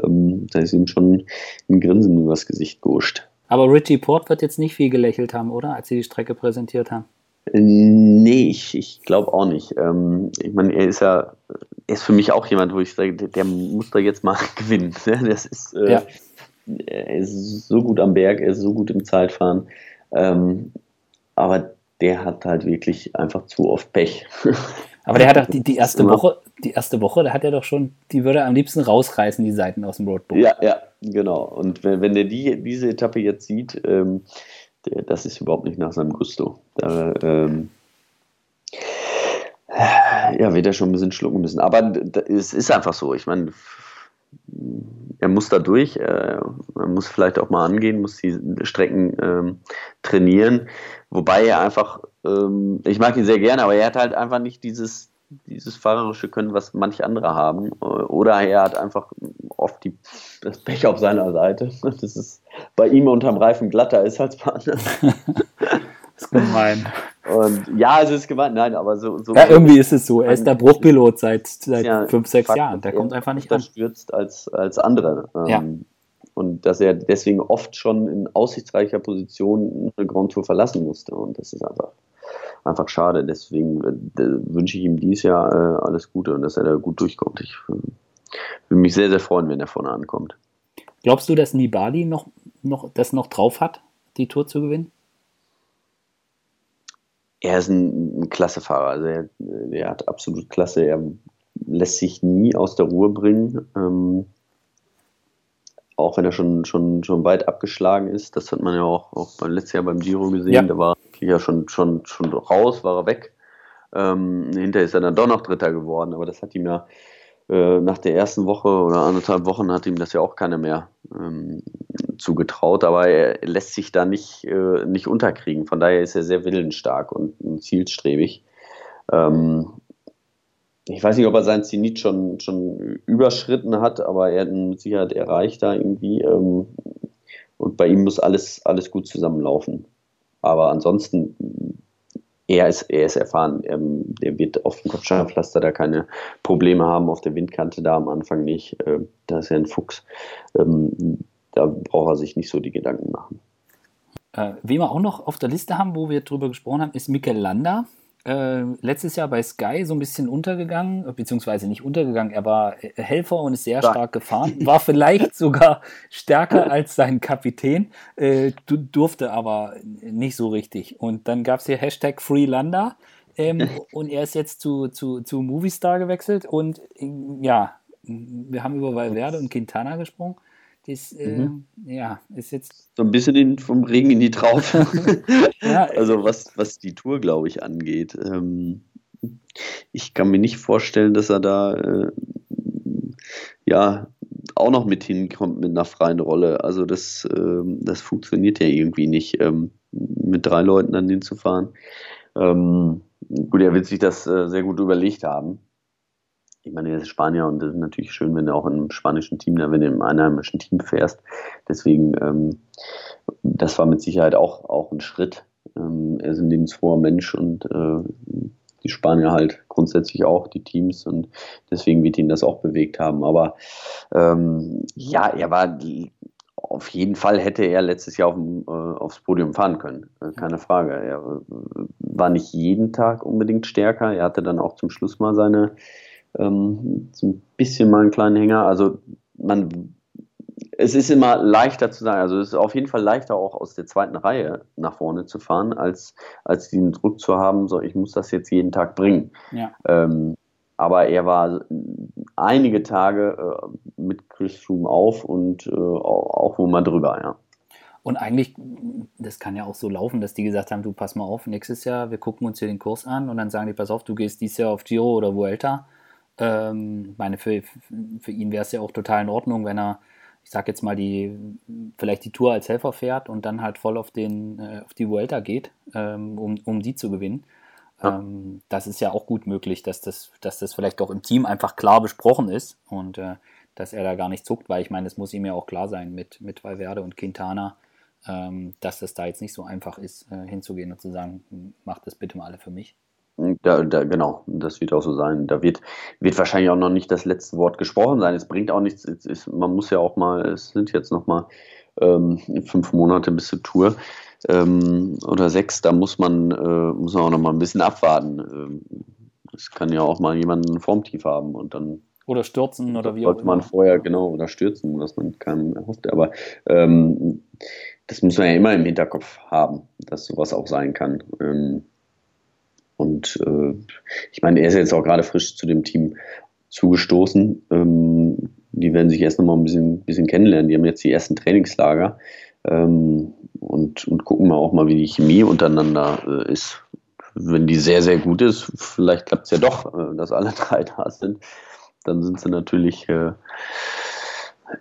Ähm, da ist ihm schon ein Grinsen übers Gesicht gehuscht. Aber Richie Port wird jetzt nicht viel gelächelt haben, oder? Als sie die Strecke präsentiert haben. Äh, Nee, ich, ich glaube auch nicht. Ähm, ich meine, er ist ja, er ist für mich auch jemand, wo ich sage, der, muss da jetzt mal [laughs] gewinnen. ne? Das ist, Ja. er ist so gut am Berg, er ist so gut im Zeitfahren. Ähm, aber der hat halt wirklich einfach zu oft Pech. [laughs] Aber der hat doch die, die erste Immer. Woche, die erste Woche, da hat er doch schon, die würde er am liebsten rausreißen, die Seiten aus dem Roadbook. Ja, ja, genau. Und wenn, wenn der die, diese Etappe jetzt sieht, ähm, der, das ist überhaupt nicht nach seinem Gusto. Da, ähm, ja, wird er schon ein bisschen schlucken müssen. Aber es ist einfach so. Ich meine, er muss da durch. Äh, er muss vielleicht auch mal angehen, muss die Strecken ähm, trainieren. Wobei er einfach, ähm, ich mag ihn sehr gerne, aber er hat halt einfach nicht dieses, dieses fahrerische Können, was manche andere haben. Oder er hat einfach oft die, das Pech auf seiner Seite. [laughs] Das ist bei ihm unterm Reifen glatter ist als bei anderen. [laughs] Das ist gemein. Und ja, es ist gemeint, nein, aber so. so Ja, irgendwie ist es so. Er ist der Bruchpilot seit, seit Ja, fünf, sechs Fakt, Jahren. Der kommt einfach nicht an. stürzt als, als andere. Ähm, Ja. Und dass er deswegen oft schon in aussichtsreicher Position eine Grand Tour verlassen musste. Und das ist einfach, einfach schade. Deswegen äh, wünsche ich ihm dieses Jahr äh, alles Gute und dass er da gut durchkommt. Ich äh, würde mich sehr, sehr freuen, wenn er vorne ankommt. Glaubst du, dass Nibali noch, noch, das noch drauf hat, die Tour zu gewinnen? Er ist ein, ein Klassefahrer. Also er, er hat absolut Klasse. Er lässt sich nie aus der Ruhe bringen. Ähm, auch wenn er schon, schon, schon weit abgeschlagen ist. Das hat man ja auch, auch beim letztes Jahr beim Giro gesehen. Ja. Da war er ja schon, schon, schon raus, war er weg. Ähm, hinterher ist er dann doch noch Dritter geworden, aber das hat ihm ja nach der ersten Woche oder anderthalb Wochen hat ihm das ja auch keiner mehr ähm, zugetraut, aber er lässt sich da nicht, äh, nicht unterkriegen. Von daher ist er sehr willensstark und, und zielstrebig. Ähm, ich weiß nicht, ob er sein Zenit schon, schon überschritten hat, aber er hat ihn mit Sicherheit erreicht da irgendwie. Ähm, und bei ihm muss alles, alles gut zusammenlaufen. Aber ansonsten, er ist, er ist erfahren. Ähm, der wird auf dem Kopfsteinpflaster da keine Probleme haben, auf der Windkante da am Anfang nicht. Ähm, da ist er ein Fuchs. Ähm, da braucht er sich nicht so die Gedanken machen. Äh, wen wir auch noch auf der Liste haben, wo wir drüber gesprochen haben, ist Mikel Landa. Äh, letztes Jahr bei Sky so ein bisschen untergegangen, beziehungsweise nicht untergegangen. Er war äh, Helfer und ist sehr Stark. stark gefahren, war vielleicht sogar stärker [laughs] als sein Kapitän, äh, du, durfte aber nicht so richtig. Und dann gab es hier Hashtag FreeLanda ähm, [laughs] und er ist jetzt zu, zu, zu Movistar gewechselt und äh, ja, wir haben über Valverde und Quintana gesprochen. Das, äh, Mhm. ja, ist jetzt So ein bisschen in, vom Regen in die Traufe. [laughs] Ja, [laughs] also was, was die Tour, glaube ich, angeht. Ähm, ich kann mir nicht vorstellen, dass er da äh, ja auch noch mit hinkommt mit einer freien Rolle. Also das, ähm, das funktioniert ja irgendwie nicht, ähm, mit drei Leuten dann hinzufahren. Ähm, gut, er wird sich das äh, sehr gut überlegt haben. Ich meine, er ist Spanier und es ist natürlich schön, wenn du auch in einem spanischen Team, wenn du im einheimischen Team fährst. Deswegen, ähm, das war mit Sicherheit auch, auch ein Schritt. Ähm, er ist ein lebensfroher Mensch und äh, die Spanier halt grundsätzlich auch, die Teams und deswegen wird ihn das auch bewegt haben. Aber ähm, ja, er war auf jeden Fall hätte er letztes Jahr auf äh, aufs Podium fahren können, äh, keine Frage. Er äh, war nicht jeden Tag unbedingt stärker. Er hatte dann auch zum Schluss mal seine ähm, so ein bisschen mal einen kleinen Hänger. Also man es ist immer leichter zu sagen, also es ist auf jeden Fall leichter auch aus der zweiten Reihe nach vorne zu fahren, als, als den Druck zu haben, so ich muss das jetzt jeden Tag bringen. ja. Ähm, aber er war einige Tage äh, mit Chris Froome auf und äh, auch, auch wohl mal drüber, ja. Und eigentlich, das kann ja auch so laufen, dass die gesagt haben, du pass mal auf, nächstes Jahr, wir gucken uns hier den Kurs an und dann sagen die, pass auf, du gehst dieses Jahr auf Giro oder Vuelta. Ähm, meine, für, für ihn wäre es ja auch total in Ordnung, wenn er, ich sag jetzt mal, die, vielleicht die Tour als Helfer fährt und dann halt voll auf, den, äh, auf die Vuelta geht, ähm, um, um die zu gewinnen. Ja. Ähm, das ist ja auch gut möglich, dass das, dass das vielleicht auch im Team einfach klar besprochen ist und äh, dass er da gar nicht zuckt, weil ich meine, es muss ihm ja auch klar sein mit, mit Valverde und Quintana ähm, dass es da jetzt nicht so einfach ist, äh, hinzugehen und zu sagen, macht das bitte mal alle für mich. Da, da, genau, das wird auch so sein. Da wird, wird wahrscheinlich auch noch nicht das letzte Wort gesprochen sein. Es bringt auch nichts. Ist, man muss ja auch mal, es sind jetzt noch mal ähm, fünf Monate bis zur Tour ähm, oder sechs. Da muss man, äh, muss man auch noch mal ein bisschen abwarten. Ähm, es kann ja auch mal jemanden Formtief haben und dann oder stürzen oder wie auch immer. Sollte man vorher, genau, oder stürzen, was man keinem erhofft. Aber ähm, das muss man ja immer im Hinterkopf haben, dass sowas auch sein kann. Ähm, und äh, ich meine, er ist jetzt auch gerade frisch zu dem Team zugestoßen. Ähm, die werden sich erst nochmal ein bisschen, bisschen kennenlernen. Die haben jetzt die ersten Trainingslager ähm, und, und gucken mal auch mal, wie die Chemie untereinander äh, ist. Wenn die sehr, sehr gut ist, vielleicht klappt es ja doch, äh, dass alle [laughs] drei da sind. Dann sind sie natürlich äh,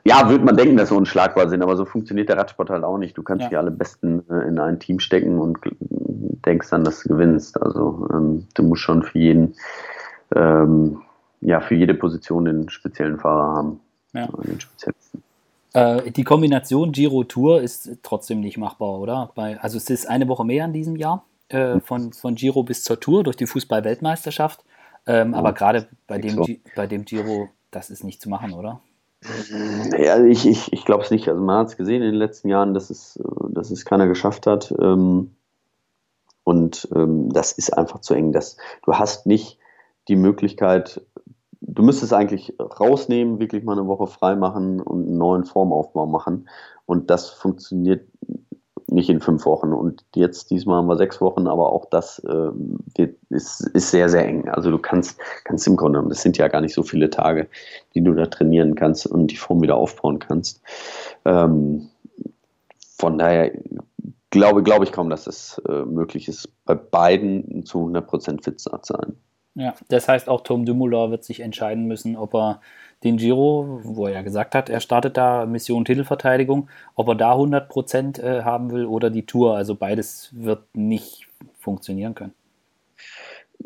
ja, würde man denken, dass sie unschlagbar sind, aber so funktioniert der Radsport halt auch nicht. Du kannst ja. die alle Besten äh, in ein Team stecken und denkst dann, dass du gewinnst. Also ähm, du musst schon für jeden, ähm, ja, für jede Position den speziellen Fahrer haben. Ja. Den speziellsten. Äh, die Kombination Giro-Tour ist trotzdem nicht machbar, oder? Bei, also es ist eine Woche mehr in diesem Jahr, äh, von, von Giro bis zur Tour durch die Fußball-Weltmeisterschaft. Ähm, ja. Aber gerade bei, dem, bei dem Giro, das ist nicht zu machen, oder? Ja, ich, ich, ich glaube es nicht. Also man hat es gesehen in den letzten Jahren, dass es, dass es keiner geschafft hat. Ähm, und ähm, das ist einfach zu eng. Das, du hast nicht die Möglichkeit, du müsstest eigentlich rausnehmen, wirklich mal eine Woche frei machen und einen neuen Formaufbau machen. Und das funktioniert nicht in fünf Wochen. Und jetzt, diesmal haben wir sechs Wochen, aber auch das äh, wird, ist, ist sehr, sehr eng. Also du kannst, kannst im Grunde genommen, das sind ja gar nicht so viele Tage, die du da trainieren kannst und die Form wieder aufbauen kannst. Ähm, von daher glaube, glaube ich kaum, dass es äh, möglich ist, bei beiden zu 100% fit zu sein. Ja, das heißt auch Tom Dumoulin wird sich entscheiden müssen, ob er den Giro, wo er ja gesagt hat, er startet da Mission Titelverteidigung, ob er da 100 Prozent äh, haben will oder die Tour. Also beides wird nicht funktionieren können.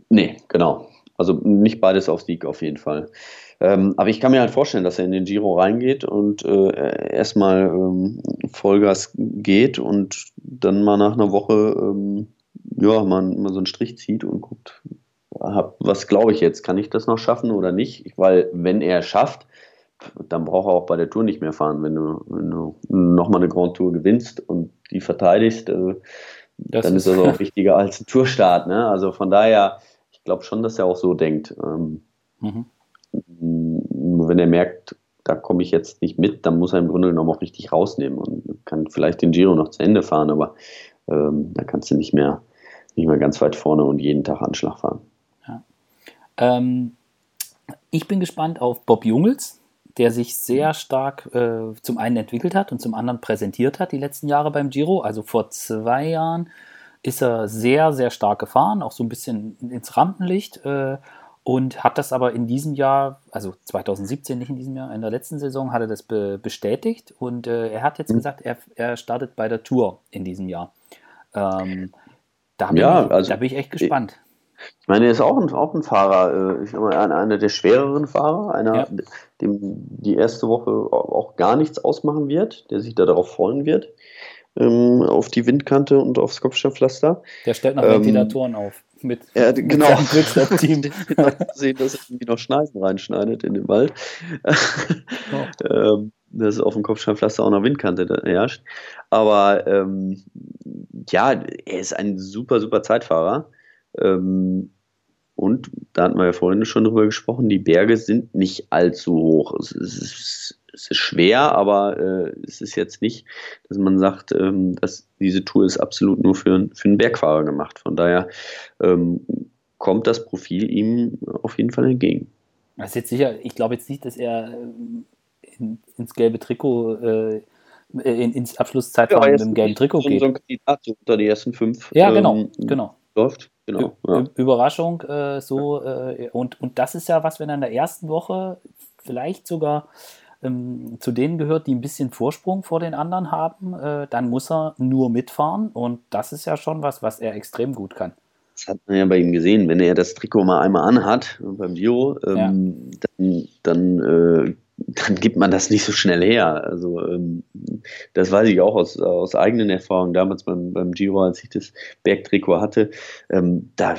Nee, genau. Also nicht beides auf Sieg auf jeden Fall. Ähm, aber ich kann mir halt vorstellen, dass er in den Giro reingeht und äh, erstmal ähm, Vollgas geht und dann mal nach einer Woche ähm, ja, man, man so einen Strich zieht und guckt, hab, was glaube ich jetzt, kann ich das noch schaffen oder nicht? Weil wenn er es schafft, dann braucht er auch bei der Tour nicht mehr fahren. Wenn du, wenn du nochmal eine Grand Tour gewinnst und die verteidigst, äh, dann ist das [laughs] auch wichtiger als ein Tourstart. Ne? Also von daher, ich glaube schon, dass er auch so denkt. Ähm, mhm. Nur wenn er merkt, da komme ich jetzt nicht mit, dann muss er im Grunde genommen auch richtig rausnehmen und kann vielleicht den Giro noch zu Ende fahren, aber ähm, da kannst du nicht mehr, nicht mehr ganz weit vorne und jeden Tag Anschlag fahren. Ähm, ich bin gespannt auf Bob Jungels, der sich sehr stark äh, zum einen entwickelt hat und zum anderen präsentiert hat die letzten Jahre beim Giro. Also vor zwei Jahren ist er sehr, sehr stark gefahren, auch so ein bisschen ins Rampenlicht. Äh, und hat das aber in diesem Jahr, also 2017, nicht in diesem Jahr, in der letzten Saison, hat er das be bestätigt und äh, er hat jetzt mhm. gesagt, er, er startet bei der Tour in diesem Jahr. Ähm, da, bin ja, ich, also, da bin ich echt gespannt. Ich meine, er ist auch ein, auch ein Fahrer, äh, ich sag mal, einer der schwereren Fahrer, einer, ja. dem die erste Woche auch gar nichts ausmachen wird, der sich da darauf freuen wird, ähm, auf die Windkante und aufs Kopfsteinpflaster. Der stellt noch ähm, Ventilatoren auf. Mit, ja, genau. mit Team. sehen, dass er irgendwie noch Schneisen reinschneidet in den Wald. Oh. [laughs] ähm, dass auf dem Kopfsteinpflaster auch noch Windkante herrscht. Aber ähm, ja, er ist ein super, super Zeitfahrer. Ähm, und da hatten wir ja vorhin schon drüber gesprochen, die Berge sind nicht allzu hoch. Es ist, es ist schwer, aber äh, es ist jetzt nicht, dass man sagt, ähm, dass diese Tour ist absolut nur für, für einen Bergfahrer gemacht. Von daher ähm, kommt das Profil ihm auf jeden Fall entgegen. Das ist jetzt sicher, ich glaube jetzt nicht, dass er äh, in, ins gelbe Trikot äh, äh, in, ins Abschlusszeitfahren ja, mit dem gelben Trikot so, geht. So ein Kandidat so unter die ersten fünf. Ja, genau, ähm, genau. Läuft. Genau, ja. Überraschung, äh, so, äh, und, und das ist ja was, wenn er in der ersten Woche vielleicht sogar ähm, zu denen gehört, die ein bisschen Vorsprung vor den anderen haben, äh, dann muss er nur mitfahren und das ist ja schon was, was er extrem gut kann. Das hat man ja bei ihm gesehen, wenn er das Trikot mal einmal anhat beim Giro, ähm, ja. dann, dann, äh, dann, gibt man das nicht so schnell her. Also ähm, das weiß ich auch aus, aus eigenen Erfahrungen damals beim, beim Giro, als ich das Bergtrikot hatte. Ähm, da,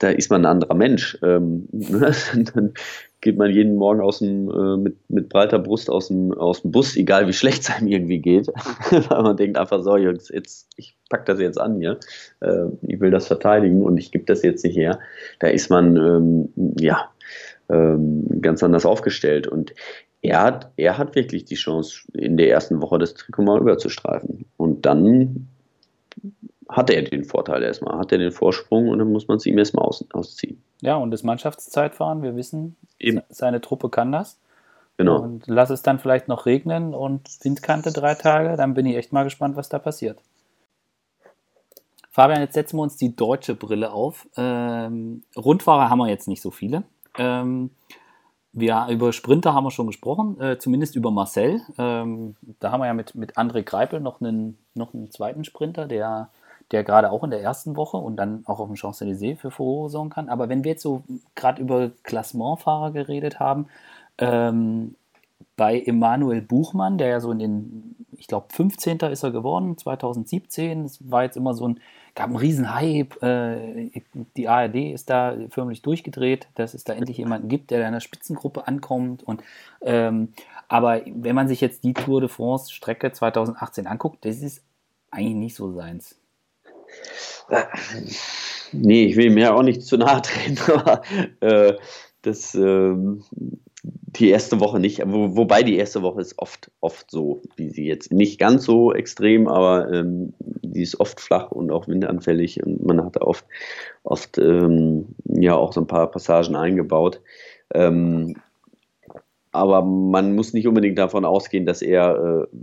da ist man ein anderer Mensch. Ähm, [laughs] ne? dann geht man jeden Morgen aus dem, äh, mit, mit breiter Brust aus dem, aus dem Bus, egal wie schlecht es einem irgendwie geht, [laughs] weil man denkt einfach so, Jungs, jetzt, ich packe das jetzt an hier, äh, ich will das verteidigen und ich gebe das jetzt nicht her. Da ist man, ähm, ja, ähm, ganz anders aufgestellt und er hat, er hat wirklich die Chance, in der ersten Woche das Trikot mal überzustreifen. Und dann hat er den Vorteil erstmal, hat er den Vorsprung und dann muss man es ihm erstmal aus, ausziehen. Ja, und das Mannschaftszeitfahren, wir wissen, Eben. seine Truppe kann das. Genau. Und lass es dann vielleicht noch regnen und Windkante drei Tage, dann bin ich echt mal gespannt, was da passiert. Fabian, jetzt setzen wir uns die deutsche Brille auf. Ähm, Rundfahrer haben wir jetzt nicht so viele. Ähm, wir, über Sprinter haben wir schon gesprochen, äh, zumindest über Marcel. Ähm, da haben wir ja mit, mit André Greipel noch einen, noch einen zweiten Sprinter, der der gerade auch in der ersten Woche und dann auch auf dem Champs-Élysées für Furore sorgen kann. Aber wenn wir jetzt so gerade über Klassementfahrer geredet haben, ähm, bei Emanuel Buchmann, der ja so in den, ich glaube, 15. ist er geworden, 2017. Es war jetzt immer so ein, gab einen riesen Hype. Äh, die ARD ist da förmlich durchgedreht, dass es da endlich jemanden gibt, der in der Spitzengruppe ankommt. Und, ähm, aber wenn man sich jetzt die Tour de France Strecke 2018 anguckt, das ist eigentlich nicht so seins. Nee, ich will mir auch nicht zu nahe treten, [laughs] aber äh, das, äh, die erste Woche nicht. Wo, wobei die erste Woche ist oft, oft so, wie sie jetzt. Nicht ganz so extrem, aber ähm, die ist oft flach und auch windanfällig und man hat oft, oft ähm, ja auch so ein paar Passagen eingebaut. Ähm, aber man muss nicht unbedingt davon ausgehen, dass er äh,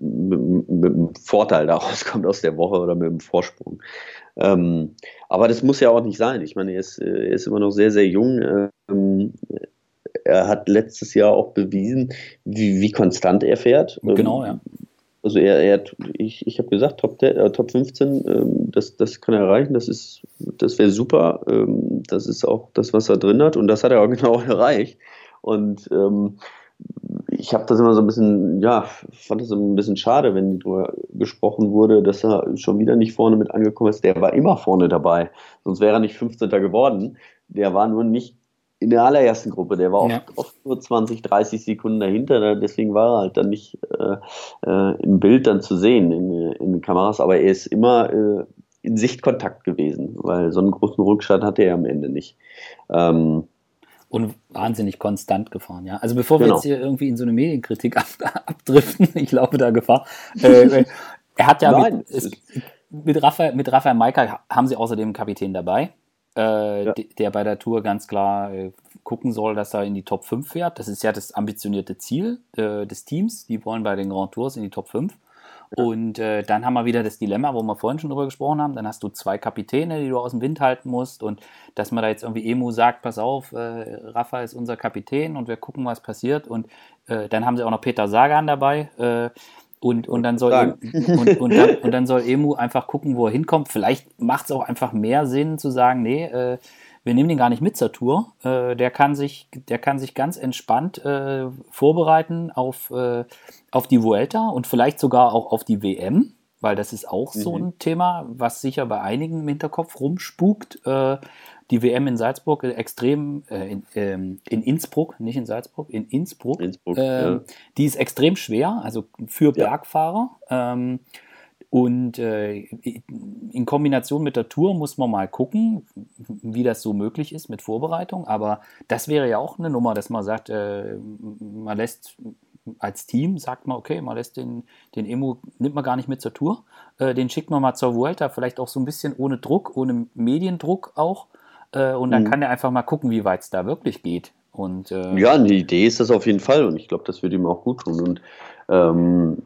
mit, mit, einem Vorteil daraus [laughs] kommt aus der Woche oder mit einem Vorsprung. Ähm, aber das muss ja auch nicht sein. Ich meine, er ist, er ist immer noch sehr, sehr jung. Ähm, er hat letztes Jahr auch bewiesen, wie, wie konstant er fährt. Ähm, genau, ja. Also er, er hat, ich, ich habe gesagt, Top, äh, Top 15, ähm, das, das kann er erreichen, das ist, das wäre super. Ähm, das ist auch das, was er drin hat und das hat er auch [laughs] genau erreicht. Und ähm, ich habe das immer so ein bisschen, ja, fand das ein bisschen schade, wenn darüber gesprochen wurde, dass er schon wieder nicht vorne mit angekommen ist. Der war immer vorne dabei, sonst wäre er nicht 15. geworden. Der war nur nicht in der allerersten Gruppe, der war oft, ja. oft nur 20, 30 Sekunden dahinter, deswegen war er halt dann nicht äh, äh, im Bild dann zu sehen in, in den Kameras, aber er ist immer äh, in Sichtkontakt gewesen, weil so einen großen Rückstand hatte er am Ende nicht. Ähm, und wahnsinnig konstant gefahren. Ja? Also bevor genau. wir jetzt hier irgendwie in so eine Medienkritik [laughs] ab, abdriften, [laughs] ich glaube da Gefahr. Äh, er hat ja Nein, mit, es, mit, Raphael, mit Raphael Maika haben sie außerdem einen Kapitän dabei, äh, ja. der bei der Tour ganz klar äh, gucken soll, dass er in die Top 5 fährt. Das ist ja das ambitionierte Ziel äh, des Teams. Die wollen bei den Grand Tours in die Top 5. Und äh, dann haben wir wieder das Dilemma, wo wir vorhin schon drüber gesprochen haben. Dann hast du zwei Kapitäne, die du aus dem Wind halten musst. Und dass man da jetzt irgendwie Emu sagt, pass auf, äh, Rafa ist unser Kapitän und wir gucken, was passiert. Und äh, dann haben sie auch noch Peter Sagan dabei. Äh, und, und, dann soll und, und, dann, und dann soll Emu einfach gucken, wo er hinkommt. Vielleicht macht es auch einfach mehr Sinn zu sagen, nee, äh, wir nehmen den gar nicht mit zur Tour. Äh, der, kann sich, der kann sich ganz entspannt äh, vorbereiten auf, äh, auf die Vuelta und vielleicht sogar auch auf die WM, weil das ist auch mhm. so ein Thema, was sicher bei einigen im Hinterkopf rumspukt. Äh, die WM in Salzburg äh, extrem, äh, in, ähm, in, Innsbruck, nicht in Salzburg, in Innsbruck, Innsbruck ähm, ja. die ist extrem schwer, also für ja. Bergfahrer. Ähm, und äh, in Kombination mit der Tour muss man mal gucken, wie das so möglich ist mit Vorbereitung. Aber das wäre ja auch eine Nummer, dass man sagt, äh, man lässt als Team, sagt man, okay, man lässt den, den Emu, nimmt man gar nicht mit zur Tour, äh, den schickt man mal zur Vuelta, vielleicht auch so ein bisschen ohne Druck, ohne Mediendruck auch. Äh, und dann mhm. kann er einfach mal gucken, wie weit es da wirklich geht. Und, äh, ja, die Idee ist das auf jeden Fall und ich glaube, das würde ihm auch gut tun. Und Ähm,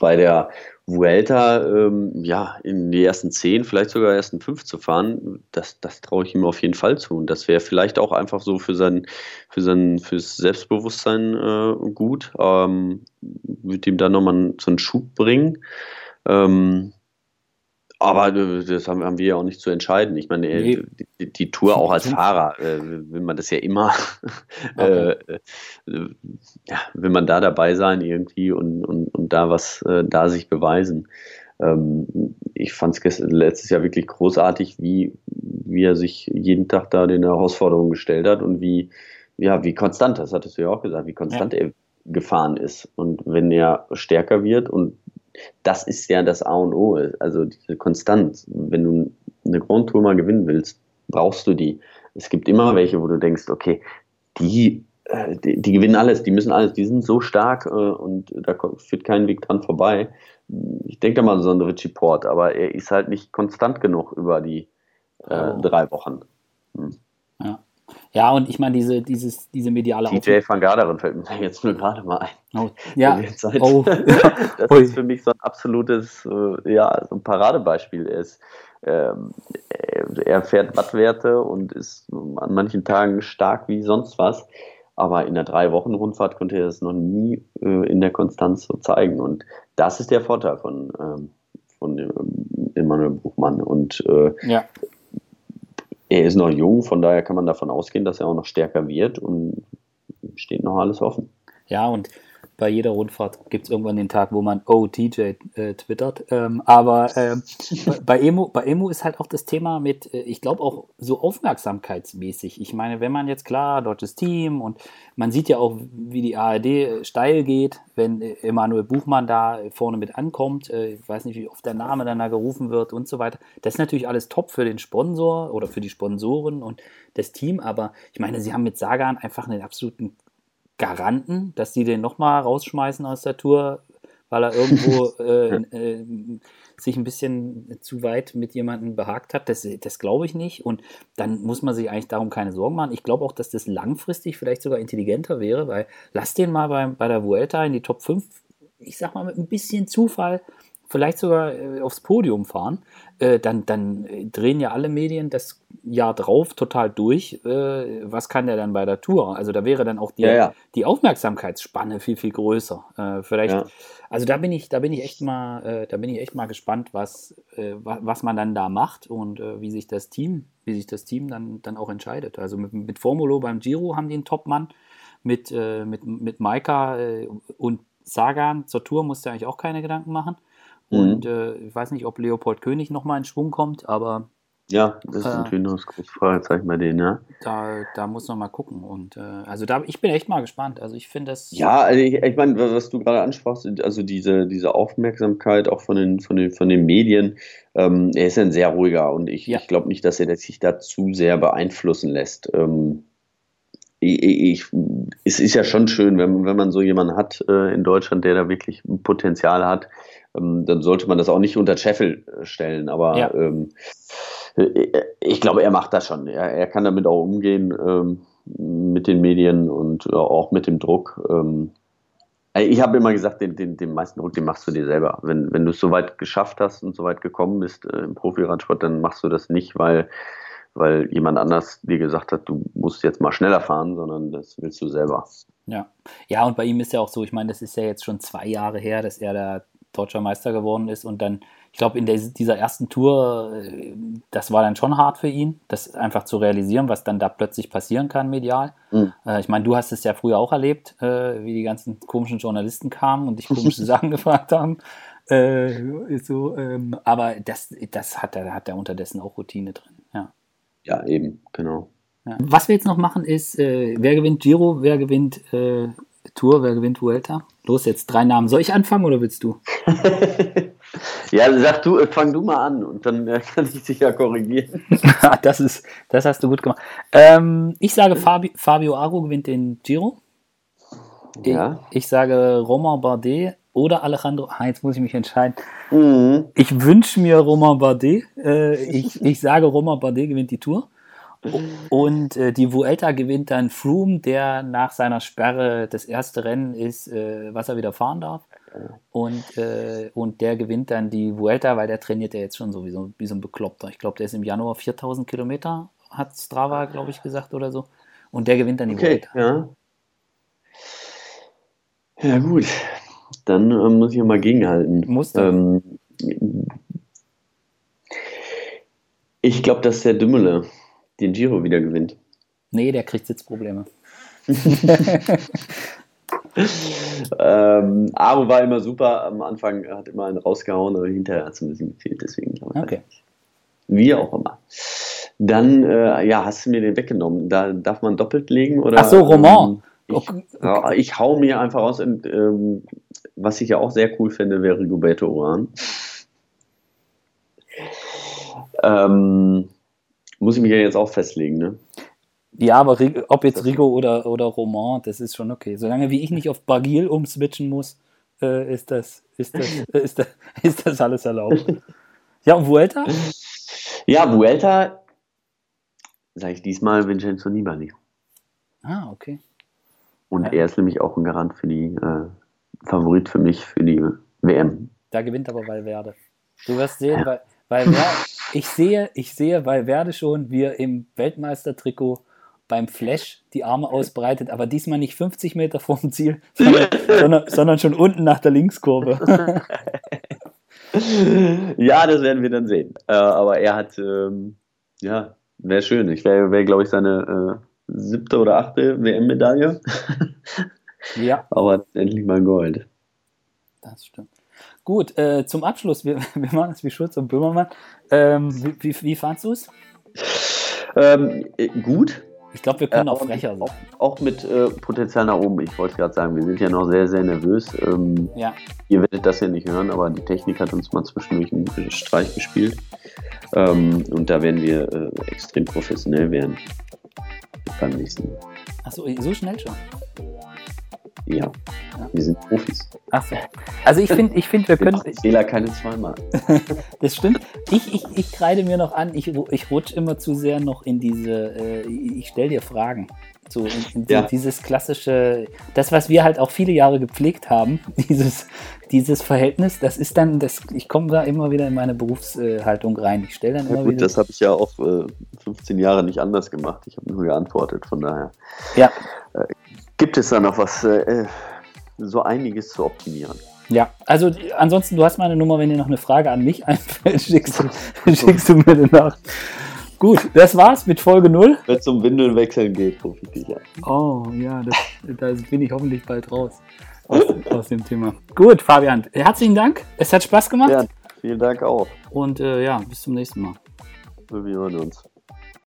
bei der Vuelta, ähm, ja, in die ersten zehn, vielleicht sogar ersten fünf zu fahren, das, das traue ich ihm auf jeden Fall zu. Und das wäre vielleicht auch einfach so für sein, für sein, fürs Selbstbewusstsein äh, gut. Ähm, würde ihm dann nochmal so einen Schub bringen. Ähm, aber äh, das haben, haben, wir ja auch nicht zu entscheiden. Ich meine, äh, nee. die, die, Tour auch als Fahrer äh, will man das ja immer, [laughs] okay. äh, äh, ja, will man da dabei sein irgendwie und, und, und da was, äh, da sich beweisen. Ähm, ich fand es letztes Jahr wirklich großartig, wie, wie er sich jeden Tag da den Herausforderungen gestellt hat und wie, ja, wie konstant, das hattest du ja auch gesagt, wie konstant ja. er gefahren ist. Und wenn er stärker wird und das ist ja das A und O, also diese Konstanz. Wenn du eine Grand Tour mal gewinnen willst, brauchst du die. Es gibt immer welche, wo du denkst, okay, die, äh, die, die, gewinnen alles, die müssen alles, die sind so stark äh, und da führt kein Weg dran vorbei. Ich denke da mal an so einen Richie Port, aber er ist halt nicht konstant genug über die äh, drei Wochen. Hm. Ja. Ja, und ich meine, diese, dieses, diese mediale DJ van Garderen fällt mir [laughs] jetzt nur gerade mal ein. Oh, ja. Oh. [laughs] das ist für mich so ein absolutes, äh, ja, so ein Paradebeispiel. Er, ist, ähm, er fährt Wattwerte und ist an manchen Tagen stark wie sonst was. Aber in der Drei-Wochen-Rundfahrt konnte er das noch nie äh, in der Konstanz so zeigen. Und das ist der Vorteil von, ähm, von Emanuel Buchmann. Und äh, ja er ist noch jung, von daher kann man davon ausgehen, dass er auch noch stärker wird und steht noch alles offen. Ja, und bei jeder Rundfahrt gibt es irgendwann den Tag, wo man Oh TJ äh, twittert. Ähm, aber ähm, [laughs] bei, Emo, bei Emo ist halt auch das Thema mit, äh, ich glaube auch so aufmerksamkeitsmäßig. Ich meine, wenn man jetzt klar, deutsches Team und man sieht ja auch, wie die ARD äh, steil geht, wenn äh, Emanuel Buchmann da vorne mit ankommt. Äh, ich weiß nicht, wie oft der Name dann da gerufen wird und so weiter. Das ist natürlich alles top für den Sponsor oder für die Sponsoren und das Team. Aber ich meine, sie haben mit Sagan einfach einen absoluten Garanten, dass sie den nochmal rausschmeißen aus der Tour, weil er irgendwo [laughs] äh, äh, sich ein bisschen zu weit mit jemandem behagt hat. Das, das glaube ich nicht. Und dann muss man sich eigentlich darum keine Sorgen machen. Ich glaube auch, dass das langfristig vielleicht sogar intelligenter wäre, weil lass den mal bei, bei der Vuelta in die Top 5, ich sag mal mit ein bisschen Zufall, vielleicht sogar äh, aufs Podium fahren, äh, dann, dann drehen ja alle Medien das Jahr drauf total durch. Äh, was kann der dann bei der Tour? Also da wäre dann auch die, ja, ja. die Aufmerksamkeitsspanne viel, viel größer. Äh, vielleicht, ja. also da bin ich, da bin ich echt mal, äh, da bin ich echt mal gespannt, was, äh, was man dann da macht und wie sich das Team, wie sich das Team dann, dann auch entscheidet. Also mit, mit Formulo beim Giro haben die einen Topmann, mit, mit, mit Maika und Sagan zur Tour musst du eigentlich auch keine Gedanken machen. Mhm. Und äh, ich weiß nicht, ob Leopold König nochmal in Schwung kommt, aber. Ja, das ist äh, natürlich noch das große Fragezeichen bei denen, ja. Da, da muss man mal gucken. Und äh, also da, ich bin echt mal gespannt. Also ich finde das. Ja, also ich, ich meine, was du gerade ansprachst, also diese, diese Aufmerksamkeit auch von den, von den, von den Medien, ähm, er ist ein sehr ruhiger und ich, ja. ich glaube nicht, dass er sich da zu sehr beeinflussen lässt. Ähm, ich, ich, es ist ja schon schön, wenn, wenn man so jemanden hat äh, in Deutschland, der da wirklich Potenzial hat, ähm, dann sollte man das auch nicht unter Scheffel äh, stellen. Aber ja. ähm, äh, ich glaube, er macht das schon. Er, er kann damit auch umgehen ähm, mit den Medien und äh, auch mit dem Druck. Ähm, ich habe immer gesagt, den, den, den meisten Druck, den machst du dir selber. Wenn, wenn du es so weit geschafft hast und so weit gekommen bist äh, im Profiradsport, dann machst du das nicht, weil, weil jemand anders dir gesagt hat, du musst jetzt mal schneller fahren, sondern das willst du selber. Ja. ja, und bei ihm ist ja auch so, ich meine, das ist ja jetzt schon zwei Jahre her, dass er da deutscher Meister geworden ist und dann, ich glaube, in der, dieser ersten Tour, äh, das war dann schon hart für ihn, das einfach zu realisieren, was dann da plötzlich passieren kann medial. Mhm. Äh, ich meine, du hast es ja früher auch erlebt, äh, wie die ganzen komischen Journalisten kamen und dich komische [laughs] Sachen gefragt haben. Äh, so, ähm, aber das, das hat er, hat er unterdessen auch Routine drin. Ja, eben, genau. Ja. Was wir jetzt noch machen ist, äh, wer gewinnt Giro, wer gewinnt äh, Tour, wer gewinnt Vuelta? Los, jetzt drei Namen. Soll ich anfangen oder willst du? [laughs] ja, sag du, fang du mal an und dann äh, kann ich dich ja korrigieren. [laughs] das, ist, das hast du gut gemacht. Ähm, ich sage, Fabi, Fabio Aro gewinnt den Giro. Ja. Ich, ich sage Romain Bardet oder Alejandro. Ah, jetzt muss ich mich entscheiden. Mhm. Ich wünsche mir Romain Bardet. Äh, [laughs] ich, ich sage, Romain Bardet gewinnt die Tour. Und äh, die Vuelta gewinnt dann Froome, der nach seiner Sperre das erste Rennen ist, äh, was er wieder fahren darf. Und, äh, und der gewinnt dann die Vuelta, weil der trainiert ja jetzt schon so wie so, wie so ein Bekloppter. Ich glaube, der ist im Januar 4000 Kilometer, hat Strava, glaube ich, gesagt oder so. Und der gewinnt dann die Okay, Vuelta. ja. Ja, gut. Dann äh, muss ich mal gegenhalten. Musst du. Ähm, ich glaube, dass der Dümmele den Giro wieder gewinnt. Nee, der kriegt Sitzprobleme. [laughs] Ähm, Aro war immer super. Am Anfang hat immer einen rausgehauen, aber hinterher hat es ein bisschen gefehlt. Deswegen glaube ich. Okay. Wie auch immer. Dann, äh, ja, hast du mir den weggenommen. Da darf man doppelt legen oder? Ach so, Roman. Ähm, ich, ja, ich hau mir einfach raus. Und, ähm, was ich ja auch sehr cool finde, wäre Roberto Oran. Ähm, muss ich mich ja jetzt auch festlegen, ne? Ja, aber ob jetzt Rigo oder, oder Roman, das ist schon okay. Solange wie ich nicht auf Bagil umswitchen muss, äh, ist, das, ist, das, [laughs] ist, das, ist das alles erlaubt. Ja, und Vuelta? Ja, Vuelta, sage ich diesmal Vincenzo Nibali. Ah, okay. Und Ja. er ist nämlich auch ein Garant für die, äh, Favorit für mich für die WM. Da gewinnt aber Valverde. Du wirst sehen, weil, Valverde, ich sehe, ich sehe Valverde schon, wie er im Weltmeistertrikot beim Flash die Arme ausbreitet, aber diesmal nicht 50 Meter vorm Ziel, [laughs] sondern, sondern, sondern schon unten nach der Linkskurve. [laughs] ja, das werden wir dann sehen. Äh, aber er hat, ähm, ja, wäre schön. Ich wäre, wär, glaube ich, seine äh, siebte oder achte WM-Medaille. [laughs] ja, aber endlich mal Gold. das stimmt. Gut, äh, zum Abschluss, wir, [laughs] wir machen es wie Schulz und Böhmermann. Ähm, wie, wie, wie fandst du es? Ähm, äh, gut. Ich glaube, wir können Äh, auch frecher sein. Auch, auch mit äh, Potenzial nach oben. Ich wollte gerade sagen, wir sind ja noch sehr, sehr nervös. Ähm, Ja, Ihr werdet das ja nicht hören, aber die Technik hat uns mal zwischendurch einen Streich gespielt. Ähm, und da werden wir äh, extrem professionell werden. Beim nächsten Mal. achso, so schnell schon. Ja, Ja. wir sind Profis. Achso. Also ich finde, ich find, wir Wir können, machen Fehler keine zweimal. [laughs] Das stimmt. Ich, ich, ich kreide mir noch an, ich, ich rutsche immer zu sehr noch in diese, äh, ich stelle dir Fragen. So die- Ja. dieses klassische, das, was wir halt auch viele Jahre gepflegt haben, [laughs] dieses, dieses Verhältnis, das ist dann, das, ich komme da immer wieder in meine Berufshaltung rein. Ich stelle dann Ja, immer gut, wieder. das habe ich ja auch äh, 15 Jahre nicht anders gemacht. Ich habe nur geantwortet, von daher. ja, Gibt es da noch was, äh, so einiges zu optimieren? ja. Also ansonsten, du hast meine Nummer, wenn dir noch eine Frage an mich [laughs] einfällt, schickst, du- [laughs] schickst du mir eine nach. Gut, das war's mit Folge 0. Wenn es um Windeln wechseln geht, rufe ich dich an. Oh, ja, das, da bin ich hoffentlich bald raus aus, aus dem Thema. Gut, Fabian, herzlichen Dank. Es hat Spaß gemacht. Ja, vielen Dank auch. Und äh, ja, bis zum nächsten Mal. Wir hören uns.